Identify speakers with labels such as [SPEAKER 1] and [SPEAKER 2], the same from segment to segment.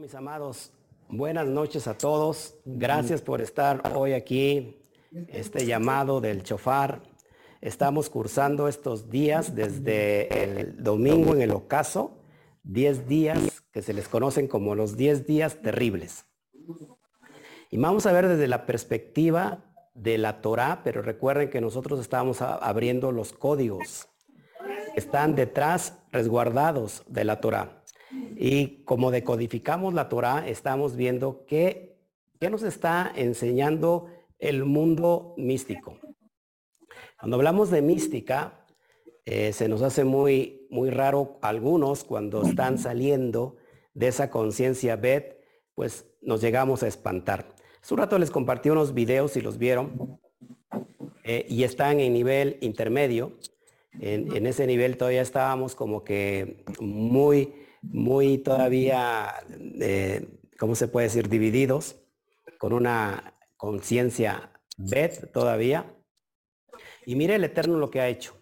[SPEAKER 1] Mis amados, buenas noches a todos. Gracias por estar hoy aquí, este llamado del chofar. Estamos cursando estos días desde el domingo en el ocaso, 10 días que se les conocen como los 10 días terribles. Y vamos a ver desde la perspectiva de la Torah, pero recuerden que nosotros estamos abriendo los códigos. Están detrás resguardados de la Torah. Y como decodificamos la Torah, estamos viendo qué, qué nos está enseñando el mundo místico. Cuando hablamos de mística, eh, se nos hace muy, muy raro algunos cuando están saliendo de esa conciencia Bet, pues nos llegamos a espantar. Hace un rato les compartí unos videos si los vieron eh, y están en nivel intermedio. En, en, ese nivel todavía estábamos como que muy, muy todavía, eh, ¿cómo se puede decir? Divididos, con una conciencia Bet todavía. Y mire el Eterno lo que ha hecho.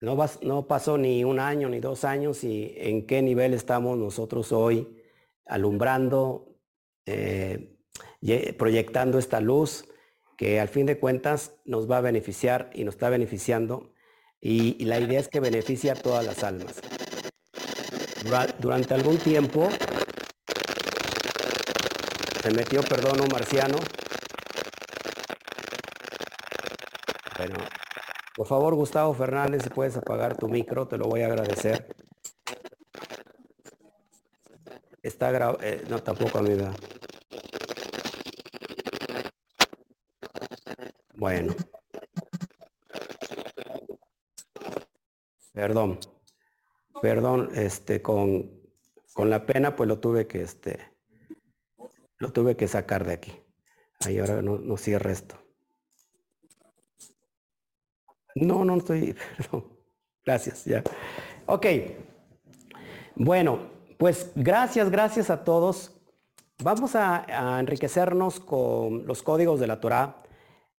[SPEAKER 1] No, no pasó ni un año ni dos años y en qué nivel estamos nosotros hoy alumbrando, eh, proyectando esta luz que al fin de cuentas nos va a beneficiar y nos está beneficiando. Y, la idea es que beneficie a todas las almas. Durante algún tiempo se metió, perdón, un marciano Bueno, por favor, Gustavo Fernández, si puedes apagar tu micro, te lo voy a agradecer. Está grabado, eh, no, tampoco a mí da. Bueno. Perdón. Perdón, este, con, con la pena, pues lo tuve que, este, lo tuve que sacar de aquí. Ahí ahora no, no cierra esto. No, no estoy, perdón. Gracias, ya. Ok. Bueno, pues gracias, gracias a todos. Vamos a, enriquecernos con los códigos de la Torah.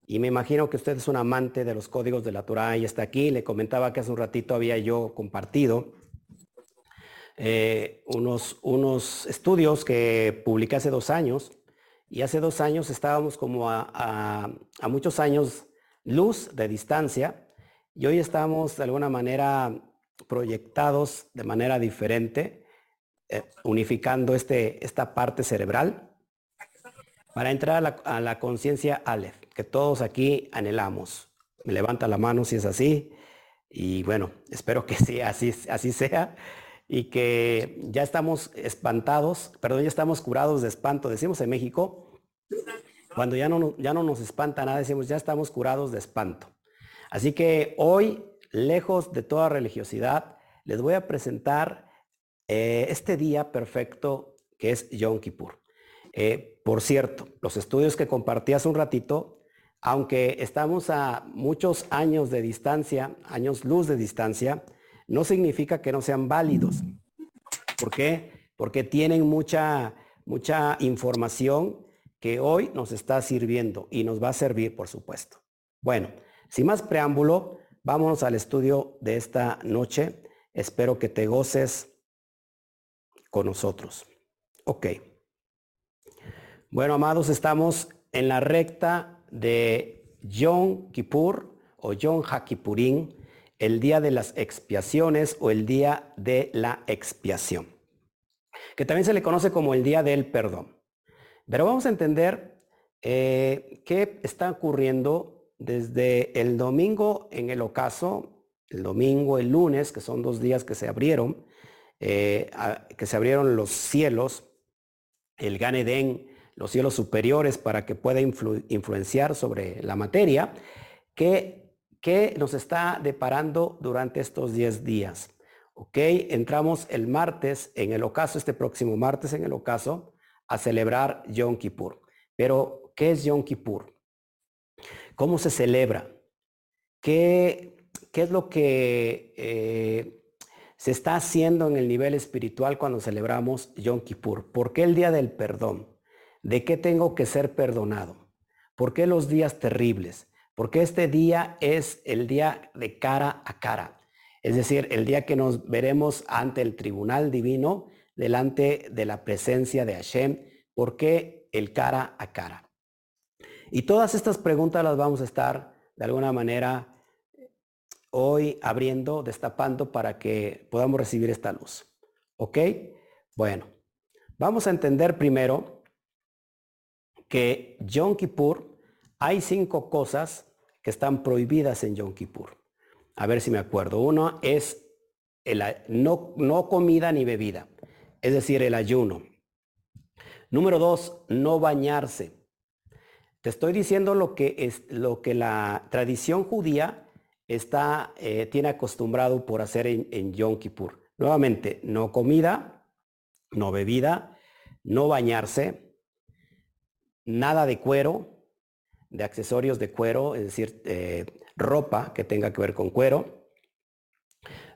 [SPEAKER 1] Y me imagino que usted es un amante de los códigos de la Torah y está aquí. Le comentaba que hace un ratito había yo compartido eh, unos, unos estudios que publiqué hace dos años. Y hace dos años estábamos como a muchos años luz de distancia y hoy estamos de alguna manera proyectados de manera diferente, eh, unificando este, esta parte cerebral para entrar a la, conciencia Aleph, que todos aquí anhelamos. Me levanta la mano si es así. Y bueno, espero que sí, así, así sea. Y que ya estamos espantados, perdón, ya estamos curados de espanto. Decimos en México, cuando ya no, ya no nos espanta nada, decimos ya estamos curados de espanto. Así que hoy, lejos de toda religiosidad, les voy a presentar eh, este día perfecto que es Yom Kippur. Eh, por cierto, los estudios que compartí hace un ratito, aunque estamos a muchos años de distancia, años luz de distancia, no significa que no sean válidos. ¿Por qué? Porque tienen mucha, mucha información que hoy nos está sirviendo y nos va a servir, por supuesto. Bueno, sin más preámbulo, vámonos al estudio de esta noche. Espero que te goces con nosotros. Ok. Bueno, amados, estamos en la recta de Yom Kippur o Yom HaKippurín, el día de las expiaciones o el día de la expiación, que también se le conoce como el día del perdón. Pero vamos a entender eh, qué está ocurriendo desde el domingo en el ocaso, el domingo, el lunes, que son dos días que se abrieron, eh, que se abrieron los cielos, el Gan los cielos superiores para que pueda influenciar sobre la materia, que, que nos está deparando durante estos diez días. ¿Ok? Entramos el martes en el ocaso, este próximo martes en el ocaso, a celebrar Yom Kippur. Pero, ¿qué es Yom Kippur? ¿Cómo se celebra? ¿Qué, qué es lo que eh, se está haciendo en el nivel espiritual cuando celebramos Yom Kippur? ¿Por qué el día del perdón? ¿De qué tengo que ser perdonado? ¿Por qué los días terribles? Porque este día es el día de cara a cara. Es decir, el día que nos veremos ante el tribunal divino delante de la presencia de Hashem. ¿Por qué el cara a cara? Y todas estas preguntas las vamos a estar de alguna manera hoy abriendo, destapando para que podamos recibir esta luz. ¿Ok? Bueno, vamos a entender primero que Yom Kippur hay cinco cosas que están prohibidas en Yom Kippur. A ver si me acuerdo. Uno es no, no comida ni bebida, es decir, el ayuno. Número dos, no bañarse. Te estoy diciendo lo que, es, lo que la tradición judía está, eh, tiene acostumbrado por hacer en, en Yom Kippur. Nuevamente, no comida, no bebida, no bañarse, nada de cuero, de accesorios de cuero, es decir, eh, ropa que tenga que ver con cuero.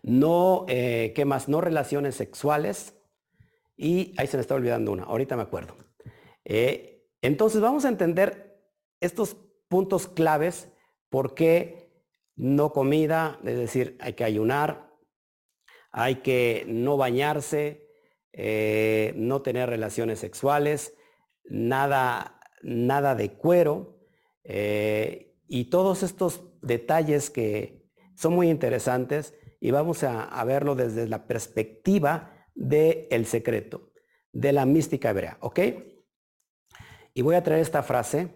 [SPEAKER 1] No, eh, ¿qué más? No relaciones sexuales. Y ahí se me está olvidando una, ahorita me acuerdo. Eh, entonces vamos a entender estos puntos claves, por qué no comida, es decir, hay que ayunar, hay que no bañarse, no tener relaciones sexuales, nada, nada de cuero, eh, y todos estos detalles que son muy interesantes y vamos a, verlo desde la perspectiva del el secreto, de la mística hebrea, ¿ok? Y voy a traer esta frase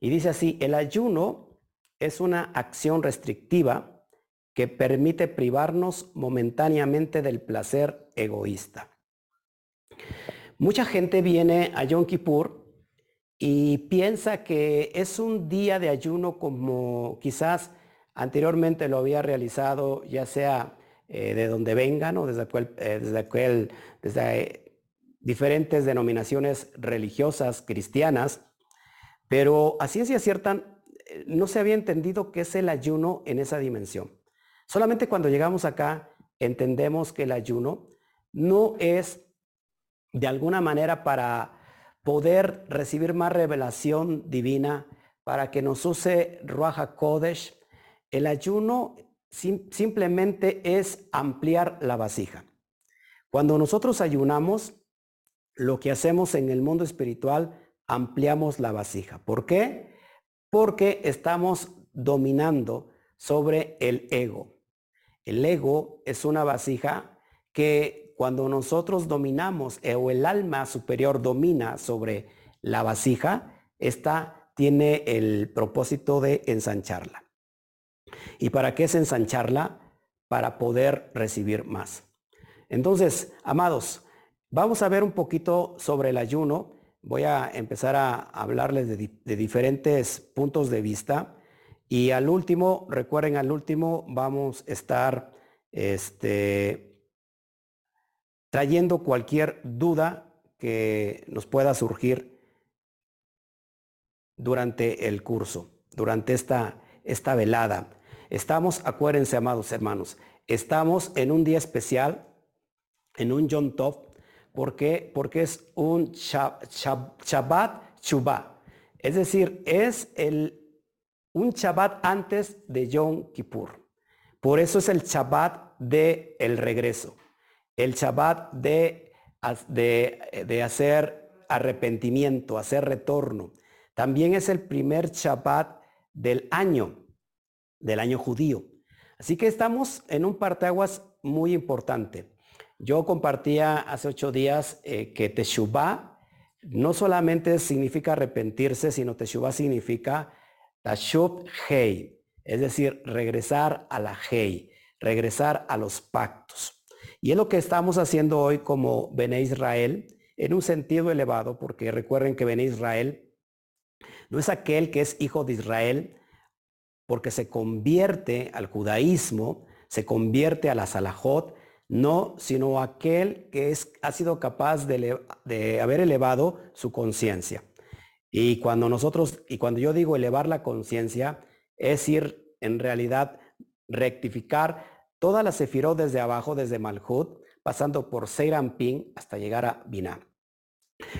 [SPEAKER 1] y dice así, el ayuno es una acción restrictiva que permite privarnos momentáneamente del placer egoísta. Mucha gente viene a Yom Kippur y piensa que es un día de ayuno como quizás anteriormente lo había realizado, ya sea eh, de donde vengan o desde, eh, desde, desde eh, diferentes denominaciones religiosas cristianas, pero a ciencia cierta no se había entendido qué es el ayuno en esa dimensión. Solamente cuando llegamos acá entendemos que el ayuno no es de alguna manera para poder recibir más revelación divina, para que nos use Ruach Kodesh. El ayuno simplemente es ampliar la vasija. Cuando nosotros ayunamos, lo que hacemos en el mundo espiritual, ampliamos la vasija. ¿Por qué? Porque estamos dominando sobre el ego. El ego es una vasija que cuando nosotros dominamos eh, o el alma superior domina sobre la vasija, esta tiene el propósito de ensancharla. ¿Y para qué es ensancharla? Para poder recibir más. Entonces, amados, vamos a ver un poquito sobre el ayuno. Voy a empezar a hablarles de, de diferentes puntos de vista. Y al último, recuerden, al último vamos a estar este, trayendo cualquier duda que nos pueda surgir durante el curso, durante esta, esta velada. Estamos, acuérdense, amados hermanos, estamos en un día especial, en un Yom Tov. ¿Por qué? Porque es un Shabbat Shubá. Es decir, es el, un Shabbat antes de Yom Kippur. Por eso es el Shabbat de el regreso el Shabbat de, de, hacer arrepentimiento, hacer retorno. También es el primer Shabbat del año, del año judío. Así que estamos en un parteaguas muy importante. Yo compartía hace ocho días eh, que Teshuvah no solamente significa arrepentirse, sino Teshuvah significa Tashub Hei, es decir, regresar a la Hei, regresar a los pactos. Y es lo que estamos haciendo hoy como Bene Israel en un sentido elevado, porque recuerden que Bene Israel no es aquel que es hijo de Israel porque se convierte al judaísmo, se convierte a la salahot, no, sino aquel que es, ha sido capaz de, de haber elevado su conciencia. Y cuando nosotros, y cuando yo digo elevar la conciencia, es ir en realidad rectificar Toda la sefirot desde abajo, desde Malhut, pasando por Seirampin hasta llegar a Binah.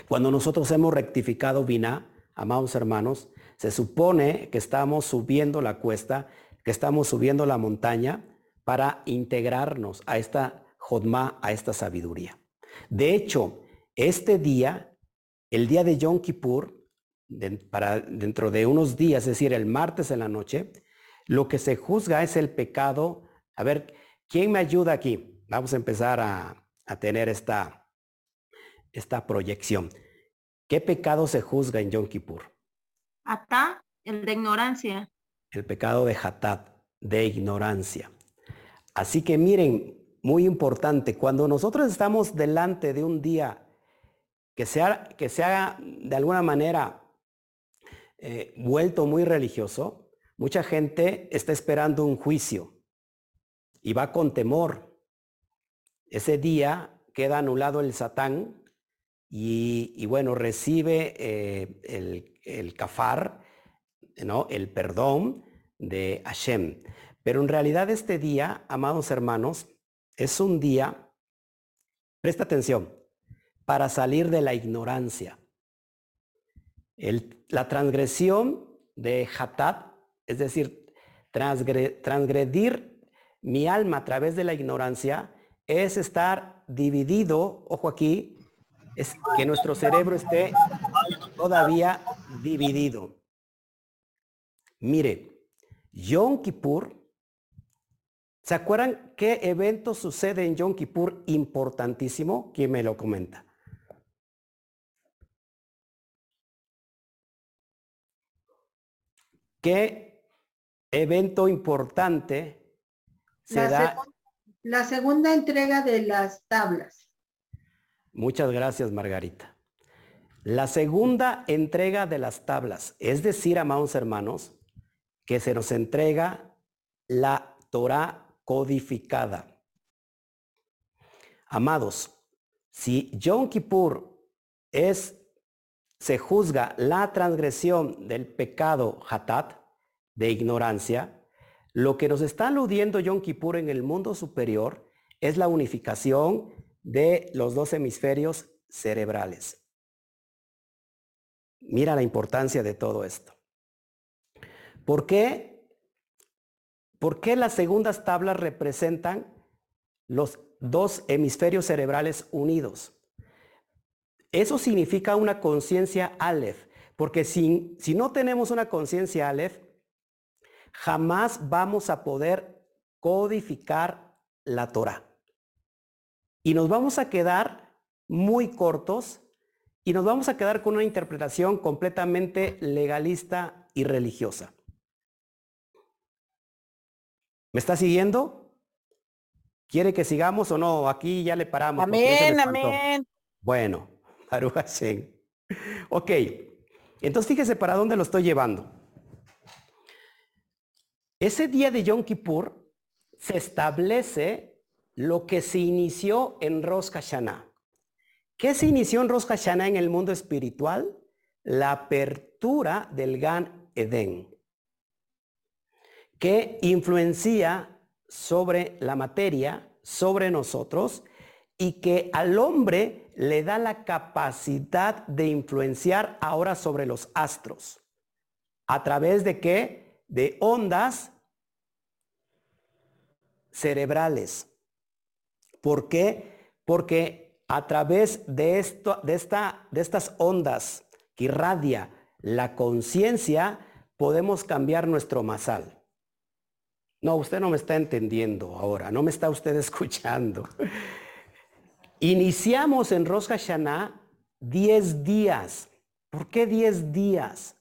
[SPEAKER 1] Cuando nosotros hemos rectificado Binah, amados hermanos, se supone que estamos subiendo la cuesta, que estamos subiendo la montaña para integrarnos a esta Jodma, a esta sabiduría. De hecho, este día, el día de Yom Kippur, dentro de unos días, es decir, el martes en la noche, lo que se juzga es el pecado. A ver, ¿quién me ayuda aquí? Vamos a empezar a, tener esta, esta proyección. ¿Qué pecado se juzga en Yom Kippur?
[SPEAKER 2] Atá, el de ignorancia.
[SPEAKER 1] El pecado de Hatat, de ignorancia. Así que miren, muy importante, cuando nosotros estamos delante de un día que sea, que sea de alguna manera eh, vuelto muy religioso, mucha gente está esperando un juicio y va con temor. Ese día queda anulado el Satán y, bueno, recibe eh, el, el kafar, ¿no? el perdón de Hashem. Pero en realidad este día, amados hermanos, es un día, presta atención, para salir de la ignorancia. la transgresión de Hatat, es decir, transgredir mi alma a través de la ignorancia, es estar dividido, ojo aquí, es que nuestro cerebro esté todavía dividido. Mire, Yom Kippur ¿Se acuerdan qué evento sucede en Yom Kippur importantísimo? ¿Quién me lo comenta? ¿Qué evento importante se
[SPEAKER 3] la
[SPEAKER 1] da?
[SPEAKER 3] la segunda entrega de las tablas.
[SPEAKER 1] Muchas gracias, Margarita. La segunda entrega de las tablas, es decir, amados hermanos, que se nos entrega la Torah codificada. Amados, si Yom Kippur es, se juzga la transgresión del pecado hatat, de ignorancia, lo que nos está aludiendo Yom Kippur en el mundo superior es la unificación de los dos hemisferios cerebrales. Mira la importancia de todo esto. ¿Por qué ¿Por qué las segundas tablas representan los dos hemisferios cerebrales unidos? Eso significa una conciencia Aleph, porque si, si no tenemos una conciencia Aleph, jamás vamos a poder codificar la Torah. Y nos vamos a quedar muy cortos y nos vamos a quedar con una interpretación completamente legalista y religiosa. ¿Me está siguiendo? ¿Quiere que sigamos o no? Aquí ya le paramos.
[SPEAKER 2] Amén, amén.
[SPEAKER 1] Bueno, Hashem. Ok, entonces fíjese para dónde lo estoy llevando. Ese día de Yom Kippur se establece lo que se inició en Rosh Hashanah. ¿Qué se inició en Rosh Hashanah en el mundo espiritual? La apertura del Gan Eden que influencia sobre la materia, sobre nosotros, y que al hombre le da la capacidad de influenciar ahora sobre los astros. ¿A través de qué? De ondas cerebrales. ¿Por qué? Porque a través de, esto, de, esta, de estas ondas que irradia la conciencia, podemos cambiar nuestro masal. No, usted no me está entendiendo ahora, no me está usted escuchando. Iniciamos en Rosh Hashanah 10 días. ¿Por qué 10 días?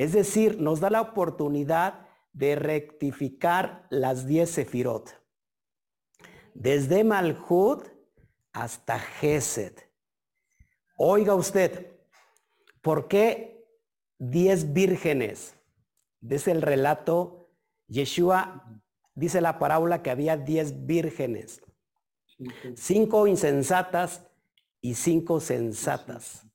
[SPEAKER 1] Es decir, nos da la oportunidad de rectificar las 10 sefirot. Desde Malhut hasta Gesed. Oiga usted, ¿por qué 10 vírgenes? Es el relato Yeshua dice la parábola que había diez vírgenes, cinco insensatas y cinco sensatas.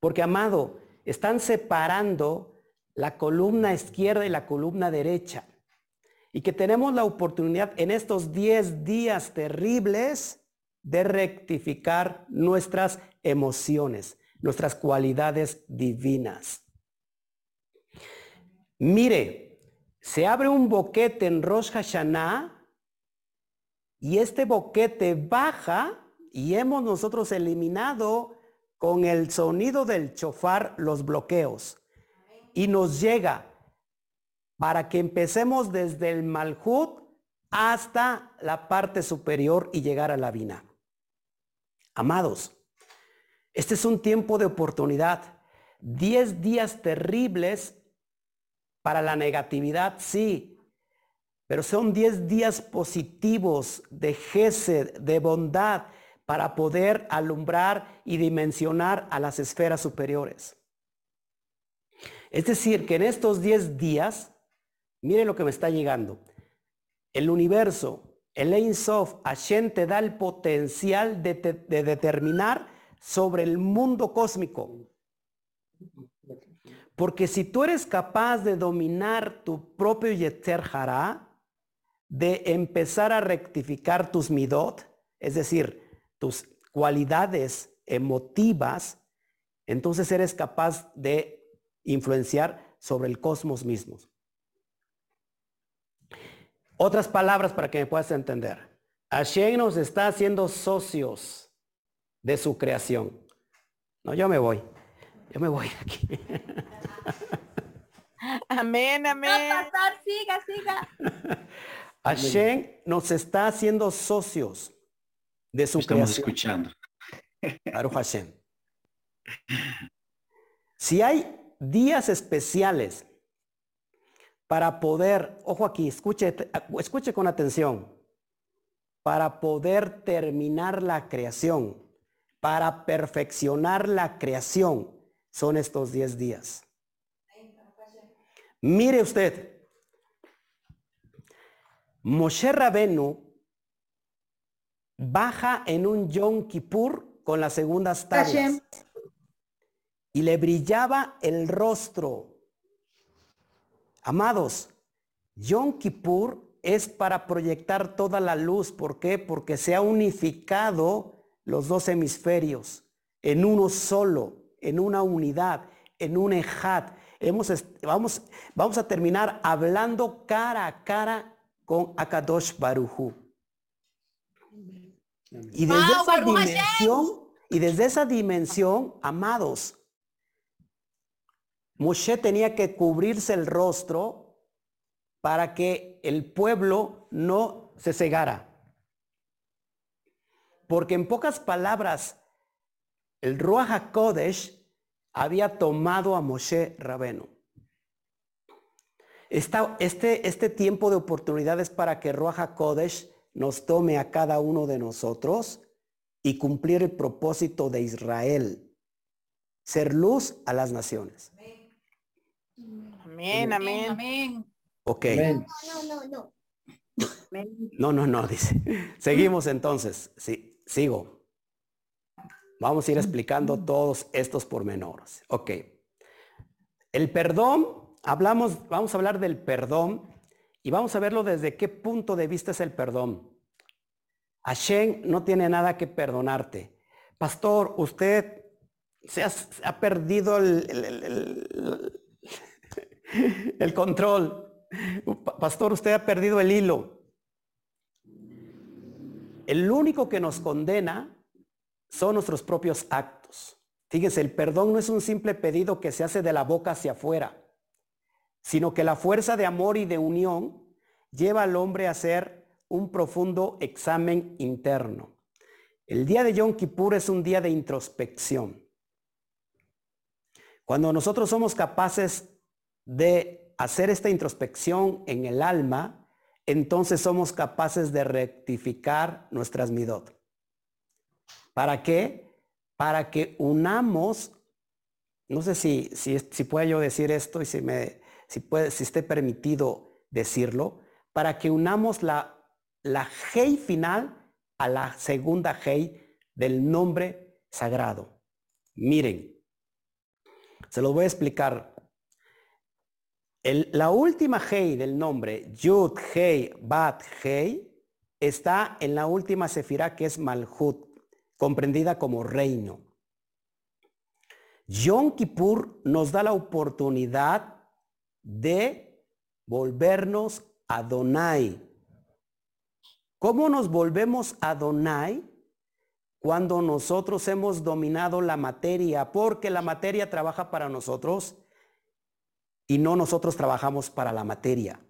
[SPEAKER 1] Porque, amado, están separando la columna izquierda y la columna derecha. Y que tenemos la oportunidad en estos diez días terribles de rectificar nuestras emociones, nuestras cualidades divinas. Mire, se abre un boquete en Rosh Hashanah y este boquete baja y hemos nosotros eliminado con el sonido del chofar los bloqueos. Y nos llega para que empecemos desde el Malhut hasta la parte superior y llegar a la Vina. Amados, este es un tiempo de oportunidad. Diez días terribles para la negatividad, sí, pero son diez días positivos de gesed, de bondad, para poder alumbrar y dimensionar a las esferas superiores. Es decir, que en estos 10 días, mire lo que me está llegando. El universo, el Ein Sof, Hashem te da el potencial de, de determinar sobre el mundo cósmico. Porque si tú eres capaz de dominar tu propio Yeter Hará, de empezar a rectificar tus midot, es decir, tus cualidades emotivas, entonces eres capaz de influenciar sobre el cosmos mismo. Otras palabras para que me puedas entender. Hashem nos está haciendo socios de su creación. No, yo me voy. Yo me voy aquí.
[SPEAKER 2] Amén, amén.
[SPEAKER 3] pastor, siga, siga.
[SPEAKER 1] Hashem nos está haciendo socios de su
[SPEAKER 4] Estamos
[SPEAKER 1] creación.
[SPEAKER 4] escuchando.
[SPEAKER 1] Baruch Hashem. Si hay días especiales para poder, ojo aquí, escuche, escuche con atención, para poder terminar la creación, para perfeccionar la creación, son estos 10 días. Mire usted, Moshe Rabenu baja en un Yom Kippur con las segundas tablas. Y le brillaba el rostro. Amados, Yom Kippur es para proyectar toda la luz. ¿Por qué? Porque se ha unificado los dos hemisferios en uno solo, en una unidad, en un. Hemos, est- vamos, vamos a terminar hablando cara a cara con Akadosh Baruchu. Y desde
[SPEAKER 3] Wow,
[SPEAKER 1] esa dimensión, y desde esa dimensión, amados, Moshe tenía que cubrirse el rostro para que el pueblo no se cegara. Porque en pocas palabras, el Ruach HaKodesh había tomado a Moshe Rabeno. Este, este tiempo de oportunidades para que Ruach HaKodesh nos tome a cada uno de nosotros y cumplir el propósito de Israel, ser luz a las naciones.
[SPEAKER 2] Amén. Amén.
[SPEAKER 1] Ok.
[SPEAKER 5] Amén.
[SPEAKER 3] No, no, no.
[SPEAKER 1] No, no, no, dice. Seguimos entonces. Sí, sigo. Vamos a ir explicando todos estos pormenores. Ok. El perdón, hablamos, vamos a hablar del perdón y vamos a verlo desde qué punto de vista es el perdón. Hashem no tiene nada que perdonarte. Pastor, usted se ha, se ha perdido el, el- el- el- control. Pa- Pastor, usted ha perdido el hilo. El único que nos condena son nuestros propios actos. Fíjense, el perdón no es un simple pedido que se hace de la boca hacia afuera, sino que la fuerza de amor y de unión lleva al hombre a hacer un profundo examen interno. El día de Yom Kippur es un día de introspección. Cuando nosotros somos capaces de hacer esta introspección en el alma, entonces somos capaces de rectificar nuestras midot. ¿Para qué? Para que unamos, no sé si, si, si pueda yo decir esto y si, me, si, puede, si esté permitido decirlo, para que unamos la, la Hei final a la segunda Hei del nombre sagrado. Miren, se los voy a explicar. La última Hei del nombre, Yud, Hei, Bat, Hei, está en la última sefirá que es Malhut, comprendida como reino. Yom Kippur nos da la oportunidad de volvernos a Donai. ¿Cómo nos volvemos a Donai? cuando nosotros hemos dominado la materia, porque la materia trabaja para nosotros y no nosotros trabajamos para la materia.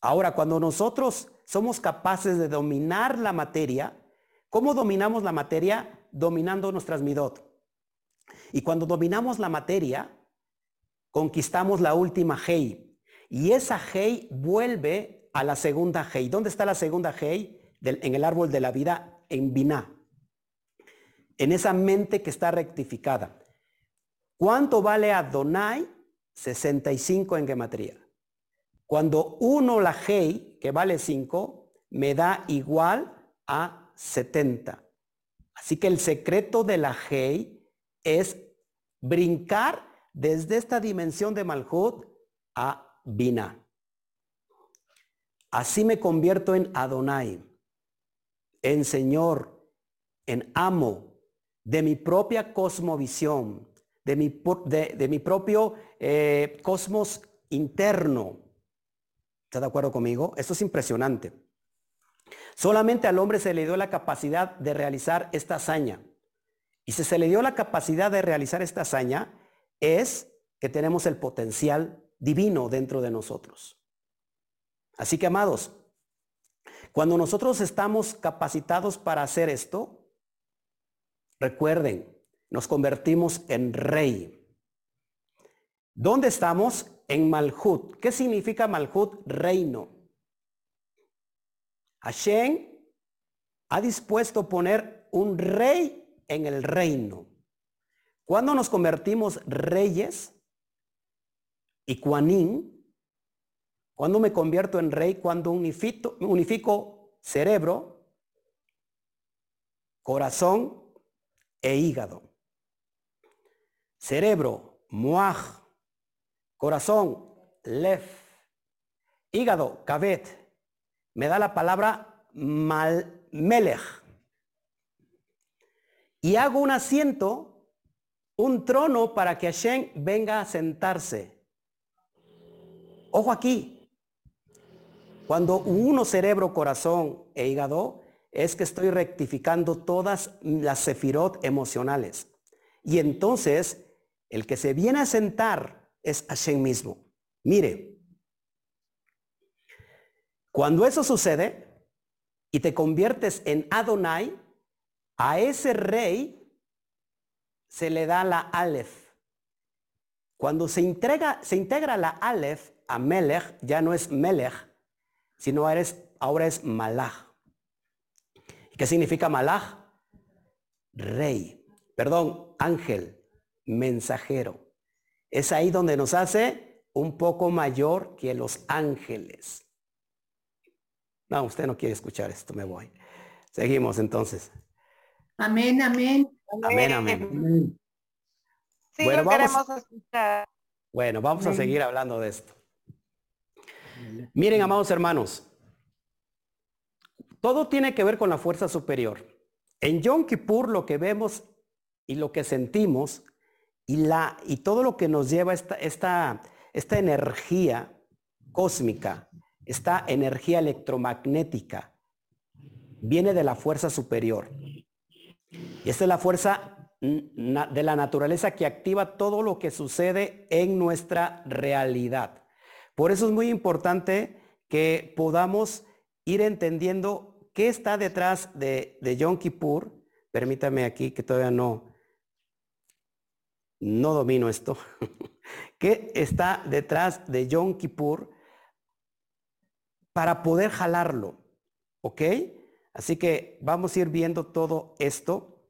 [SPEAKER 1] Ahora, cuando nosotros somos capaces de dominar la materia, ¿cómo dominamos la materia? Dominando nuestras midot. Y cuando dominamos la materia, conquistamos la última Hei. Y esa Hei vuelve a la segunda Hei. ¿Dónde está la segunda Hei? en el árbol de la vida, en Biná. En esa mente que está rectificada. ¿Cuánto vale Adonai? 65 en gematría. Cuando uno la Hei, que vale 5, me da igual a 70. Así que el secreto de la Hei es brincar desde esta dimensión de Malhut a Bina. Así me convierto en Adonai, en Señor, en amo de mi propia cosmovisión, de mi, de, mi propio eh, cosmos interno. ¿Está de acuerdo conmigo? Esto es impresionante. Solamente al hombre se le dio la capacidad de realizar esta hazaña. Y si se le dio la capacidad de realizar esta hazaña, es que tenemos el potencial divino dentro de nosotros. Así que, amados, cuando nosotros estamos capacitados para hacer esto, recuerden, nos convertimos en rey. ¿Dónde estamos? En Malhut. ¿Qué significa Malhut? Reino. Hashem ha dispuesto poner un rey en el reino. Cuando nos convertimos reyes y cuanín, cuando me convierto en rey, cuando unifico cerebro, corazón e hígado. Cerebro, muaj. Corazón, lef. Hígado, kabet. Me da la palabra mal, melech. Y hago un asiento un trono para que Hashem venga a sentarse. Ojo aquí. Cuando uno cerebro, corazón e hígado, es que estoy rectificando todas las sefirot emocionales. Y entonces, el que se viene a sentar es Hashem mismo. Mire, cuando eso sucede y te conviertes en Adonai, a ese rey se le da la Aleph. Cuando se, integra, la Aleph a Melech, ya no es Melech, sino ahora es Malach. ¿Qué significa Malach? Rey. Perdón, ángel, mensajero. Es ahí donde nos hace un poco mayor que los ángeles. No, usted no quiere escuchar esto, me voy. Seguimos entonces.
[SPEAKER 3] Amén, amén.
[SPEAKER 1] Amén, amén.
[SPEAKER 2] Sí, bueno, vamos, escuchar.
[SPEAKER 1] Bueno, vamos a seguir hablando de esto. Miren, amados hermanos, todo tiene que ver con la fuerza superior. En Yom Kippur lo que vemos y lo que sentimos y, la, y todo lo que nos lleva esta, esta, esta energía cósmica, esta energía electromagnética, viene de la fuerza superior. Y esta es la fuerza de la naturaleza que activa todo lo que sucede en nuestra realidad. Por eso es muy importante que podamos ir entendiendo qué está detrás de, de Yom Kippur. Permítame aquí que todavía no, no domino esto. ¿Qué está detrás de Yom Kippur para poder jalarlo? ¿Ok? Así que vamos a ir viendo todo esto.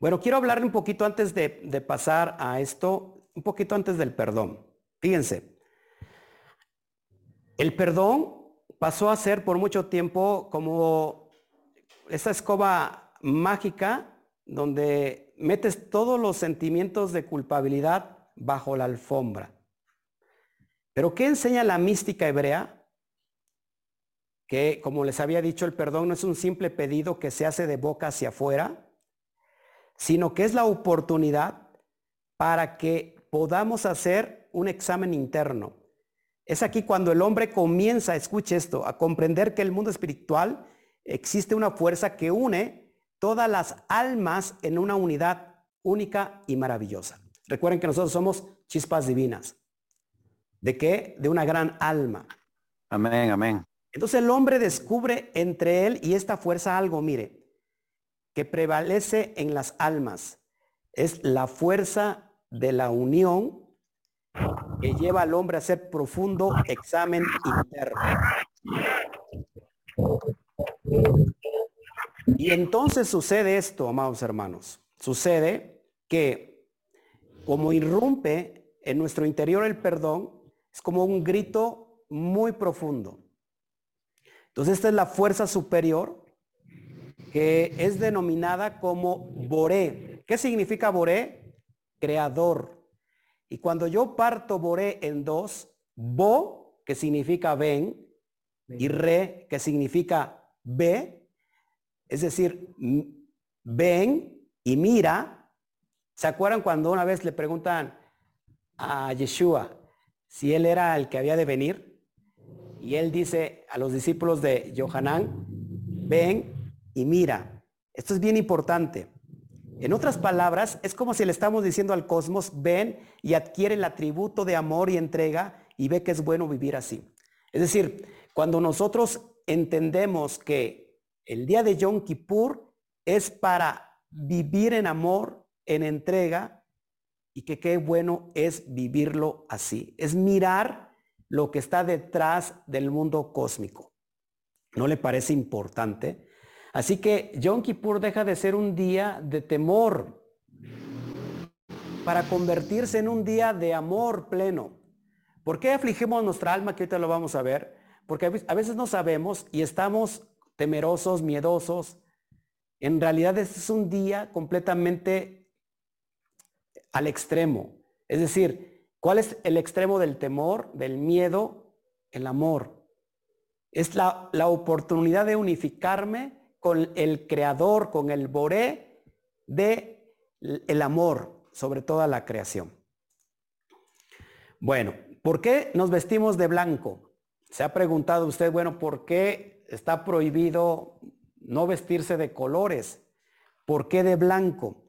[SPEAKER 1] Bueno, quiero hablarle un poquito antes de, pasar a esto, un poquito antes del perdón. Fíjense, el perdón pasó a ser por mucho tiempo como esa escoba mágica donde metes todos los sentimientos de culpabilidad bajo la alfombra. Pero ¿qué enseña la mística hebrea? que, como les había dicho, el perdón no es un simple pedido que se hace de boca hacia afuera, sino que es la oportunidad para que podamos hacer un examen interno. Es aquí cuando el hombre comienza, escuche esto, a comprender que el mundo espiritual existe una fuerza que une todas las almas en una unidad única y maravillosa. Recuerden que nosotros somos chispas divinas. ¿De qué? De una gran alma.
[SPEAKER 4] Amén, amén.
[SPEAKER 1] Entonces el hombre descubre entre él y esta fuerza algo, mire, que prevalece en las almas. Es la fuerza de la unión que lleva al hombre a hacer profundo examen interno. Y entonces sucede esto, amados hermanos. Sucede que como irrumpe en nuestro interior el perdón, es como un grito muy profundo. Entonces esta es la fuerza superior que es denominada como Boré. ¿Qué significa Boré? Creador. Y cuando yo parto Boré en dos, Bo, que significa ven, y Re, que significa ve, es decir, ven y mira. ¿Se acuerdan cuando una vez le preguntan a Yeshua si él era el que había de venir? Y él dice a los discípulos de Johanán, ven y mira. Esto es bien importante. En otras palabras, es como si le estamos diciendo al cosmos, ven y adquiere el atributo de amor y entrega y ve que es bueno vivir así. Es decir, cuando nosotros entendemos que el día de Yom Kippur es para vivir en amor, en entrega, y que qué bueno es vivirlo así. Es mirar lo que está detrás del mundo cósmico. ¿No le parece importante? Así que Yom Kippur deja de ser un día de temor para convertirse en un día de amor pleno. ¿Por qué afligimos nuestra alma? Que ahorita lo vamos a ver. Porque a veces no sabemos y estamos temerosos, miedosos. En realidad este es un día completamente al extremo. Es decir, ¿cuál es el extremo del temor, del miedo? El amor. Es la, la oportunidad de unificarme con el creador, con el boré de el amor sobre toda la creación. Bueno, ¿por qué nos vestimos de blanco? Se ha preguntado usted, bueno, ¿por qué está prohibido no vestirse de colores? ¿Por qué de blanco?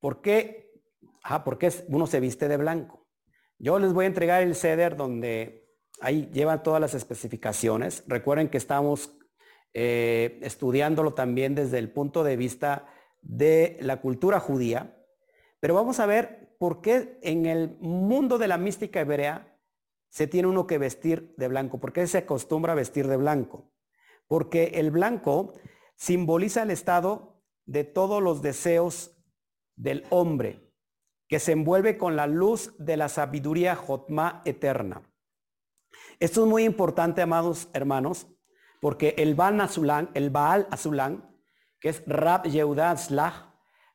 [SPEAKER 1] ¿Por qué? Ah, porque uno se viste de blanco. Yo les voy a entregar el ceder donde ahí llevan todas las especificaciones. Recuerden que estamos eh, estudiándolo también desde el punto de vista de la cultura judía. Pero vamos a ver por qué en el mundo de la mística hebrea se tiene uno que vestir de blanco. ¿Por qué se acostumbra a vestir de blanco? Porque el blanco simboliza el estado de todos los deseos del hombre, que se envuelve con la luz de la sabiduría Jotma eterna. Esto es muy importante, amados hermanos, porque el Baal Azulán, el Baal Azulán, que es Rab Yehuda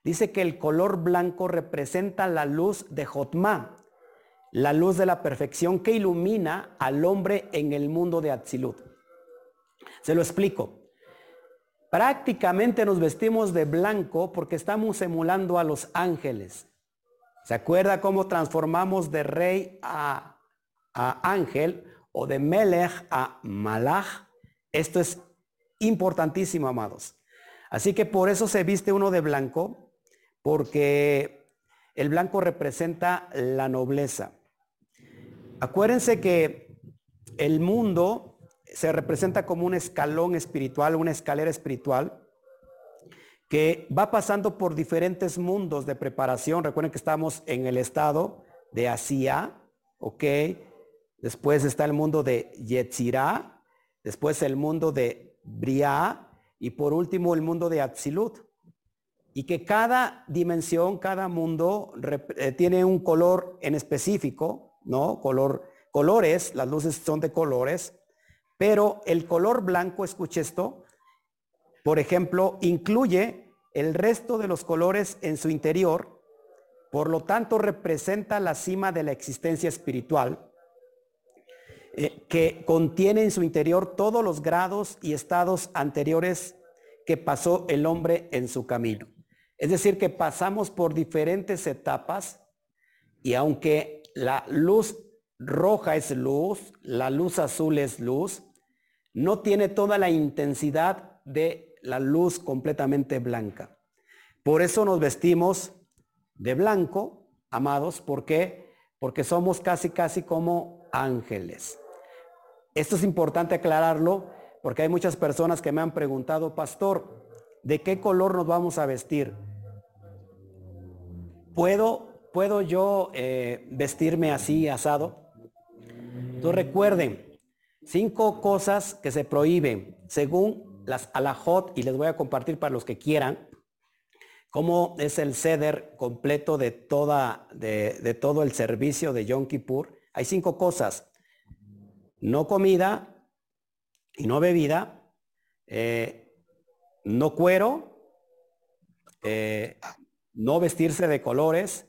[SPEAKER 1] dice que el color blanco representa la luz de Jotma, la luz de la perfección que ilumina al hombre en el mundo de Atzilut. Se lo explico. Prácticamente nos vestimos de blanco porque estamos emulando a los ángeles. ¿Se acuerda cómo transformamos de rey a, a ángel o de melech a malach? Esto es importantísimo, amados. Así que por eso se viste uno de blanco, porque el blanco representa la nobleza. Acuérdense que el mundo se representa como un escalón espiritual, una escalera espiritual, que va pasando por diferentes mundos de preparación. Recuerden que estamos en el estado de Asia, ¿ok? Después está el mundo de Yetzirah, después el mundo de Briah y por último el mundo de Atzilut. Y que cada dimensión, cada mundo eh, tiene un color en específico, ¿no? Color, colores, las luces son de colores, pero el color blanco, escuche esto, por ejemplo, incluye el resto de los colores en su interior, por lo tanto representa la cima de la existencia espiritual eh, que contiene en su interior todos los grados y estados anteriores que pasó el hombre en su camino. Es decir, que pasamos por diferentes etapas y aunque la luz roja es luz, la luz azul es luz, no tiene toda la intensidad de la luz completamente blanca. Por eso nos vestimos de blanco, amados, ¿por qué? Porque somos casi, casi como ángeles. Esto es importante aclararlo porque hay muchas personas que me han preguntado, pastor, ¿de qué color nos vamos a vestir? ¿Puedo, puedo yo eh, vestirme así, asado? Entonces recuerden, cinco cosas que se prohíben según las alajot, y les voy a compartir para los que quieran, cómo es el ceder completo de, toda, de, todo el servicio de Yom Kippur. Hay cinco cosas. No comida y no bebida, eh, no cuero, eh, no vestirse de colores,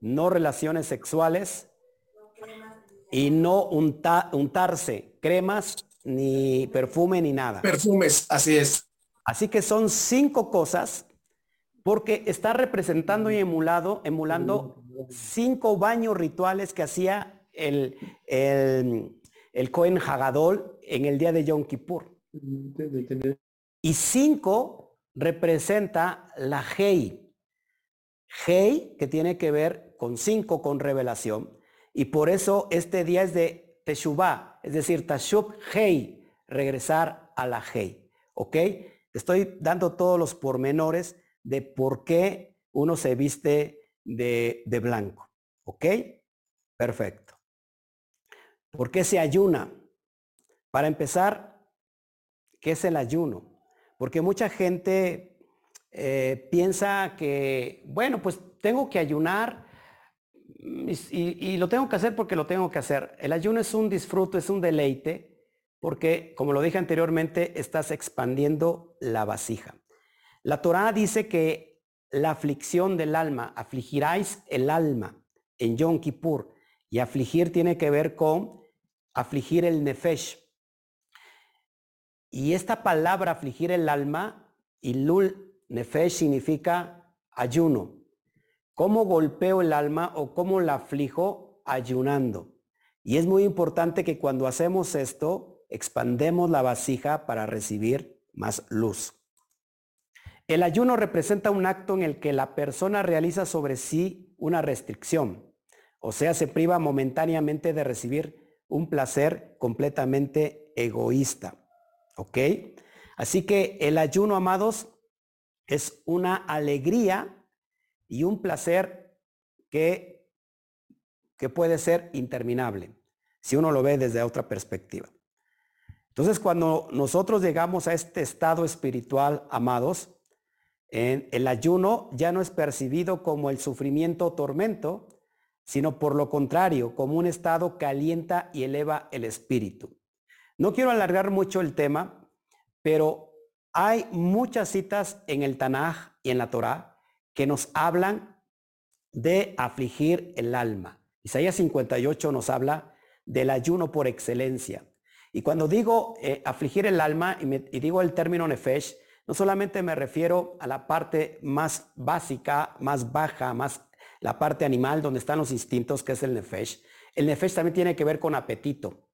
[SPEAKER 1] no relaciones sexuales y no untarse cremas, ni perfume, ni nada.
[SPEAKER 4] Perfumes, así es.
[SPEAKER 1] Así que son cinco cosas porque está representando y emulado, emulando cinco baños rituales que hacía el, el, el Cohen Hagadol en el día de Yom Kippur. Y cinco representa la Hei. Hei que tiene que ver con cinco, con revelación. Y por eso este día es de Teshuvah, es decir, Tashub Hei, regresar a la Hei. ¿Ok? Estoy dando todos los pormenores de por qué uno se viste de, de blanco. ¿Ok? Perfecto. ¿Por qué se ayuna? Para empezar, ¿qué es el ayuno? Porque mucha gente eh, piensa que, bueno, pues tengo que ayunar y, y, lo tengo que hacer porque lo tengo que hacer. El ayuno es un disfruto, es un deleite, porque, como lo dije anteriormente, estás expandiendo la vasija. La Torá dice que la aflicción del alma, afligiráis el alma en Yom Kippur. Y afligir tiene que ver con afligir el nefesh. Y esta palabra afligir el alma, ilul nefesh significa ayuno. ¿Cómo golpeo el alma o cómo la aflijo? Ayunando. Y es muy importante que cuando hacemos esto, expandemos la vasija para recibir más luz. El ayuno representa un acto en el que la persona realiza sobre sí una restricción, o sea, se priva momentáneamente de recibir un placer completamente egoísta. ¿Ok? Así que el ayuno, amados, es una alegría y un placer que, que puede ser interminable, si uno lo ve desde otra perspectiva. Entonces, cuando nosotros llegamos a este estado espiritual, amados, en el ayuno ya no es percibido como el sufrimiento o tormento, sino por lo contrario, como un estado que alienta y eleva el espíritu. No quiero alargar mucho el tema, pero hay muchas citas en el Tanaj y en la Torá que nos hablan de afligir el alma. Isaías 58 nos habla del ayuno por excelencia. Y cuando digo eh, afligir el alma y, y digo el término nefesh, no solamente me refiero a la parte más básica, más baja, más la parte animal donde están los instintos, que es el nefesh. El nefesh también tiene que ver con apetito.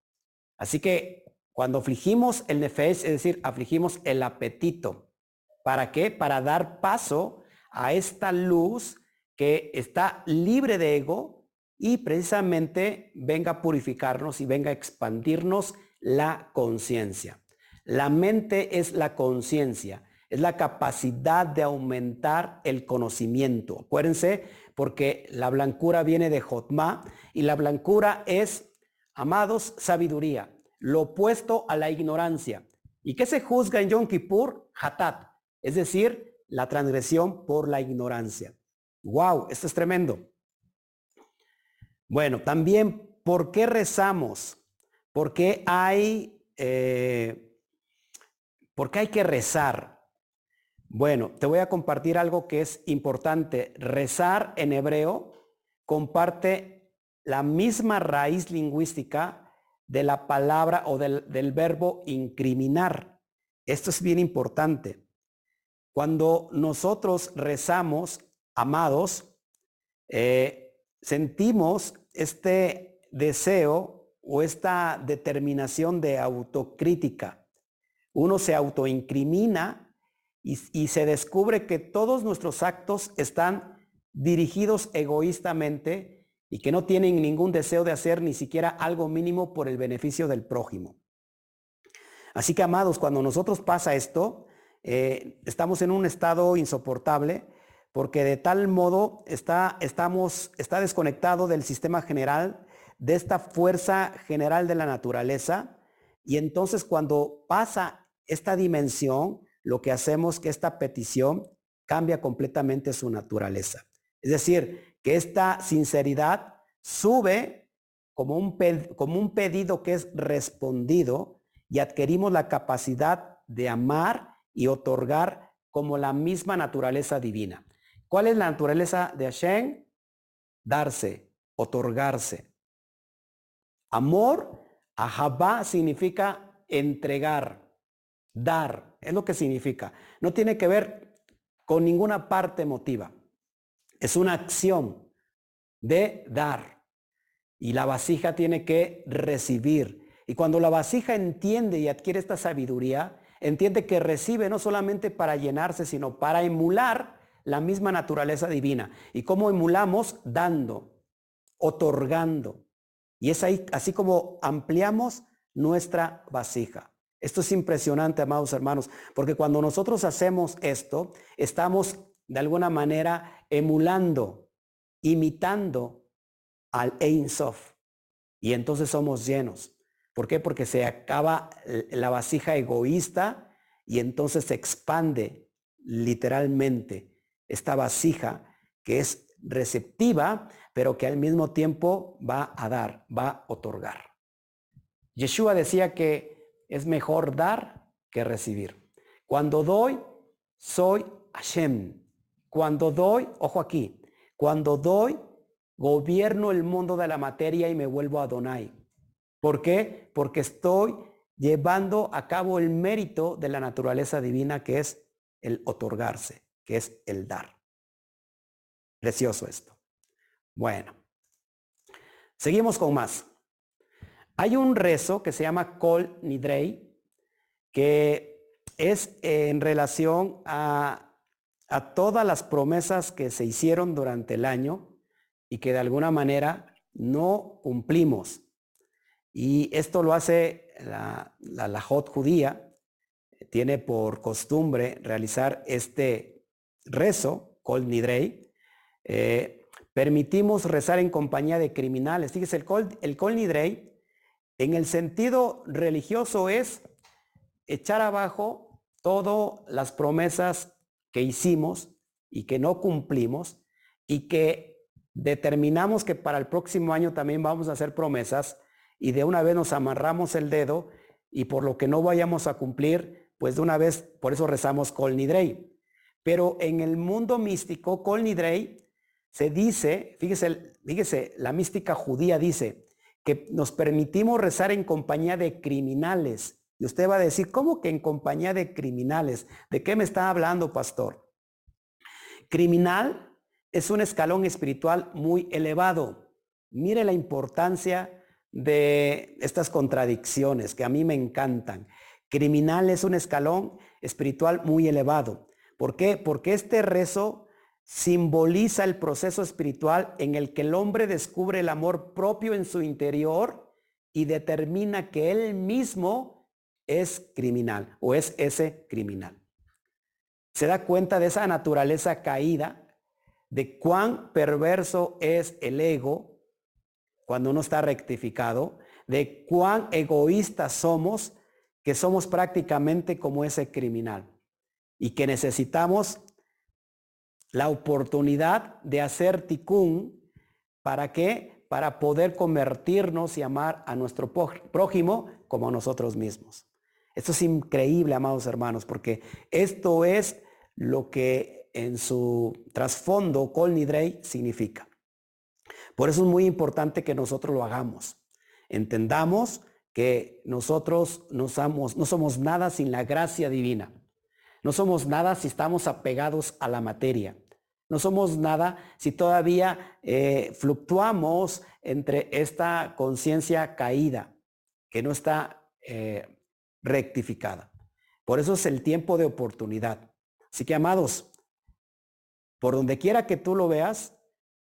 [SPEAKER 1] Así que cuando afligimos el nefesh, es decir, afligimos el apetito. ¿Para qué? Para dar paso a esta luz que está libre de ego y precisamente venga a purificarnos y venga a expandirnos la conciencia. La mente es la conciencia es la capacidad de aumentar el conocimiento. Acuérdense, porque la blancura viene de Jotma y la blancura es, amados, sabiduría, lo opuesto a la ignorancia. ¿Y qué se juzga en Yom Kippur? Hatat, es decir, la transgresión por la ignorancia. ¡Wow! Esto es tremendo. Bueno, también, ¿por qué rezamos? ¿Por qué hay, eh, ¿por qué hay que rezar? Bueno, te voy a compartir algo que es importante. Rezar en hebreo comparte la misma raíz lingüística de la palabra o del, verbo incriminar. Esto es bien importante. Cuando nosotros rezamos, amados, eh, sentimos este deseo o esta determinación de autocrítica. uno se autoincrimina y, y se descubre que todos nuestros actos están dirigidos egoístamente y que no tienen ningún deseo de hacer ni siquiera algo mínimo por el beneficio del prójimo. Así que, amados, cuando nosotros pasa esto, eh, estamos en un estado insoportable porque de tal modo está, estamos, está desconectado del sistema general, de esta fuerza general de la naturaleza. Y entonces cuando pasa esta dimensión, lo que hacemos que esta petición cambia completamente su naturaleza. Es decir, que esta sinceridad sube como un, como un pedido que es respondido y adquirimos la capacidad de amar y otorgar como la misma naturaleza divina. ¿Cuál es la naturaleza de Hashem? Darse, otorgarse. Amor, ahabá significa entregar, dar, es lo que significa. No tiene que ver con ninguna parte emotiva. Es una acción de dar. Y la vasija tiene que recibir. Y cuando la vasija entiende y adquiere esta sabiduría, entiende que recibe no solamente para llenarse, sino para emular la misma naturaleza divina. ¿Y cómo emulamos? Dando, otorgando. Y es ahí, así como ampliamos nuestra vasija. Esto es impresionante, amados hermanos, porque cuando nosotros hacemos esto, estamos de alguna manera emulando, imitando al Ein Sof. Y entonces somos llenos. ¿Por qué? Porque se acaba la vasija egoísta y entonces se expande literalmente esta vasija que es receptiva, pero que al mismo tiempo va a dar, va a otorgar. Yeshua decía que es mejor dar que recibir. Cuando doy, soy Hashem. Cuando doy, ojo aquí, cuando doy, gobierno el mundo de la materia y me vuelvo a Adonai. ¿Por qué? Porque estoy llevando a cabo el mérito de la naturaleza divina que es el otorgarse, que es el dar. Precioso esto. Bueno, seguimos con más. Hay un rezo que se llama Kol Nidrei, que es en relación a, a todas las promesas que se hicieron durante el año y que de alguna manera no cumplimos. Y esto lo hace la, la Lajot judía, tiene por costumbre realizar este rezo, Kol Nidrei. Eh, permitimos rezar en compañía de criminales. Fíjese, el Kol, el Nidrei, en el sentido religioso es echar abajo todas las promesas que hicimos y que no cumplimos y que determinamos que para el próximo año también vamos a hacer promesas y de una vez nos amarramos el dedo y por lo que no vayamos a cumplir, pues de una vez, por eso rezamos Kol Nidrei. Pero en el mundo místico, Kol Nidrei se dice, fíjese, fíjese, la mística judía dice que nos permitimos rezar en compañía de criminales. Y usted va a decir, ¿cómo que en compañía de criminales? ¿De qué me está hablando, pastor? Criminal es un escalón espiritual muy elevado. Mire la importancia de estas contradicciones que a mí me encantan. Criminal es un escalón espiritual muy elevado. ¿Por qué? Porque este rezo simboliza el proceso espiritual en el que el hombre descubre el amor propio en su interior y determina que él mismo es criminal o es ese criminal. Se da cuenta de esa naturaleza caída, de cuán perverso es el ego cuando uno está rectificado, de cuán egoístas somos, que somos prácticamente como ese criminal y que necesitamos la oportunidad de hacer ticún para qué? Para poder convertirnos y amar a nuestro prójimo como a nosotros mismos. Esto es increíble, amados hermanos, porque esto es lo que en su trasfondo Kol Nidrei significa. Por eso es muy importante que nosotros lo hagamos. Entendamos que nosotros no somos, nada sin la gracia divina. No somos nada si estamos apegados a la materia. No somos nada si todavía eh, fluctuamos entre esta conciencia caída, que no está eh, rectificada. Por eso es el tiempo de oportunidad. Así que, amados, por donde quiera que tú lo veas,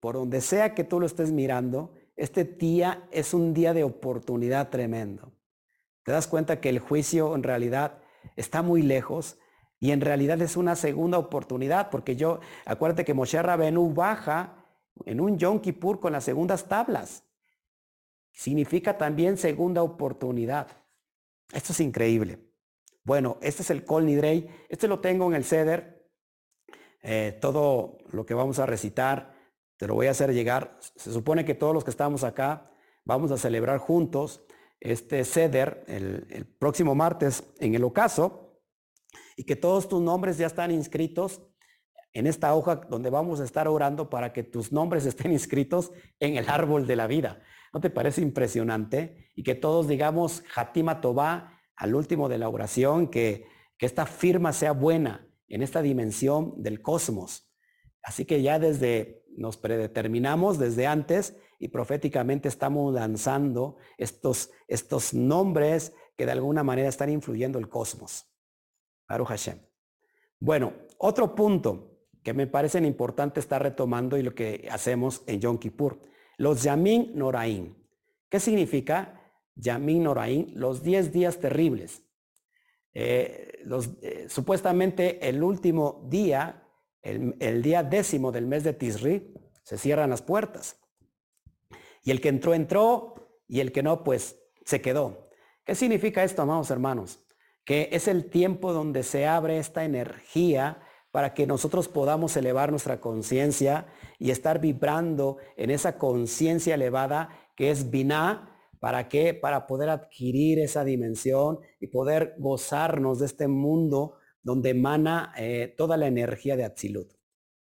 [SPEAKER 1] por donde sea que tú lo estés mirando, este día es un día de oportunidad tremendo. Te das cuenta que el juicio en realidad está muy lejos y en realidad es una segunda oportunidad, porque yo, acuérdate que Moshe Rabenu baja en un Yom Kippur con las segundas tablas. Significa también segunda oportunidad. Esto es increíble. Bueno, este es el Kol Nidrei. Este lo tengo en el Ceder. Eh, todo lo que vamos a recitar, te lo voy a hacer llegar. Se supone que todos los que estamos acá vamos a celebrar juntos este ceder el, próximo martes en el ocaso y que todos tus nombres ya están inscritos en esta hoja donde vamos a estar orando para que tus nombres estén inscritos en el árbol de la vida. ¿No te parece impresionante? Y que todos digamos Hatima Tobá al último de la oración, que, que esta firma sea buena en esta dimensión del cosmos. Así que ya desde, nos predeterminamos desde antes y proféticamente estamos lanzando estos, estos nombres que de alguna manera están influyendo el cosmos. Baruch Hashem. Bueno, otro punto que me parece importante estar retomando y lo que hacemos en Yom Kippur. Los Yamin Noraim. ¿Qué significa Yamin Noraim? Los 10 días terribles. Eh, eh, supuestamente el último día, el, el, día décimo del mes de Tisri, se cierran las puertas. Y el que entró, entró, y el que no, pues se quedó. ¿Qué significa esto, amados hermanos? Que es el tiempo donde se abre esta energía para que nosotros podamos elevar nuestra conciencia y estar vibrando en esa conciencia elevada que es Binah. ¿Para qué? Para poder adquirir esa dimensión y poder gozarnos de este mundo donde emana eh, toda la energía de Atzilut.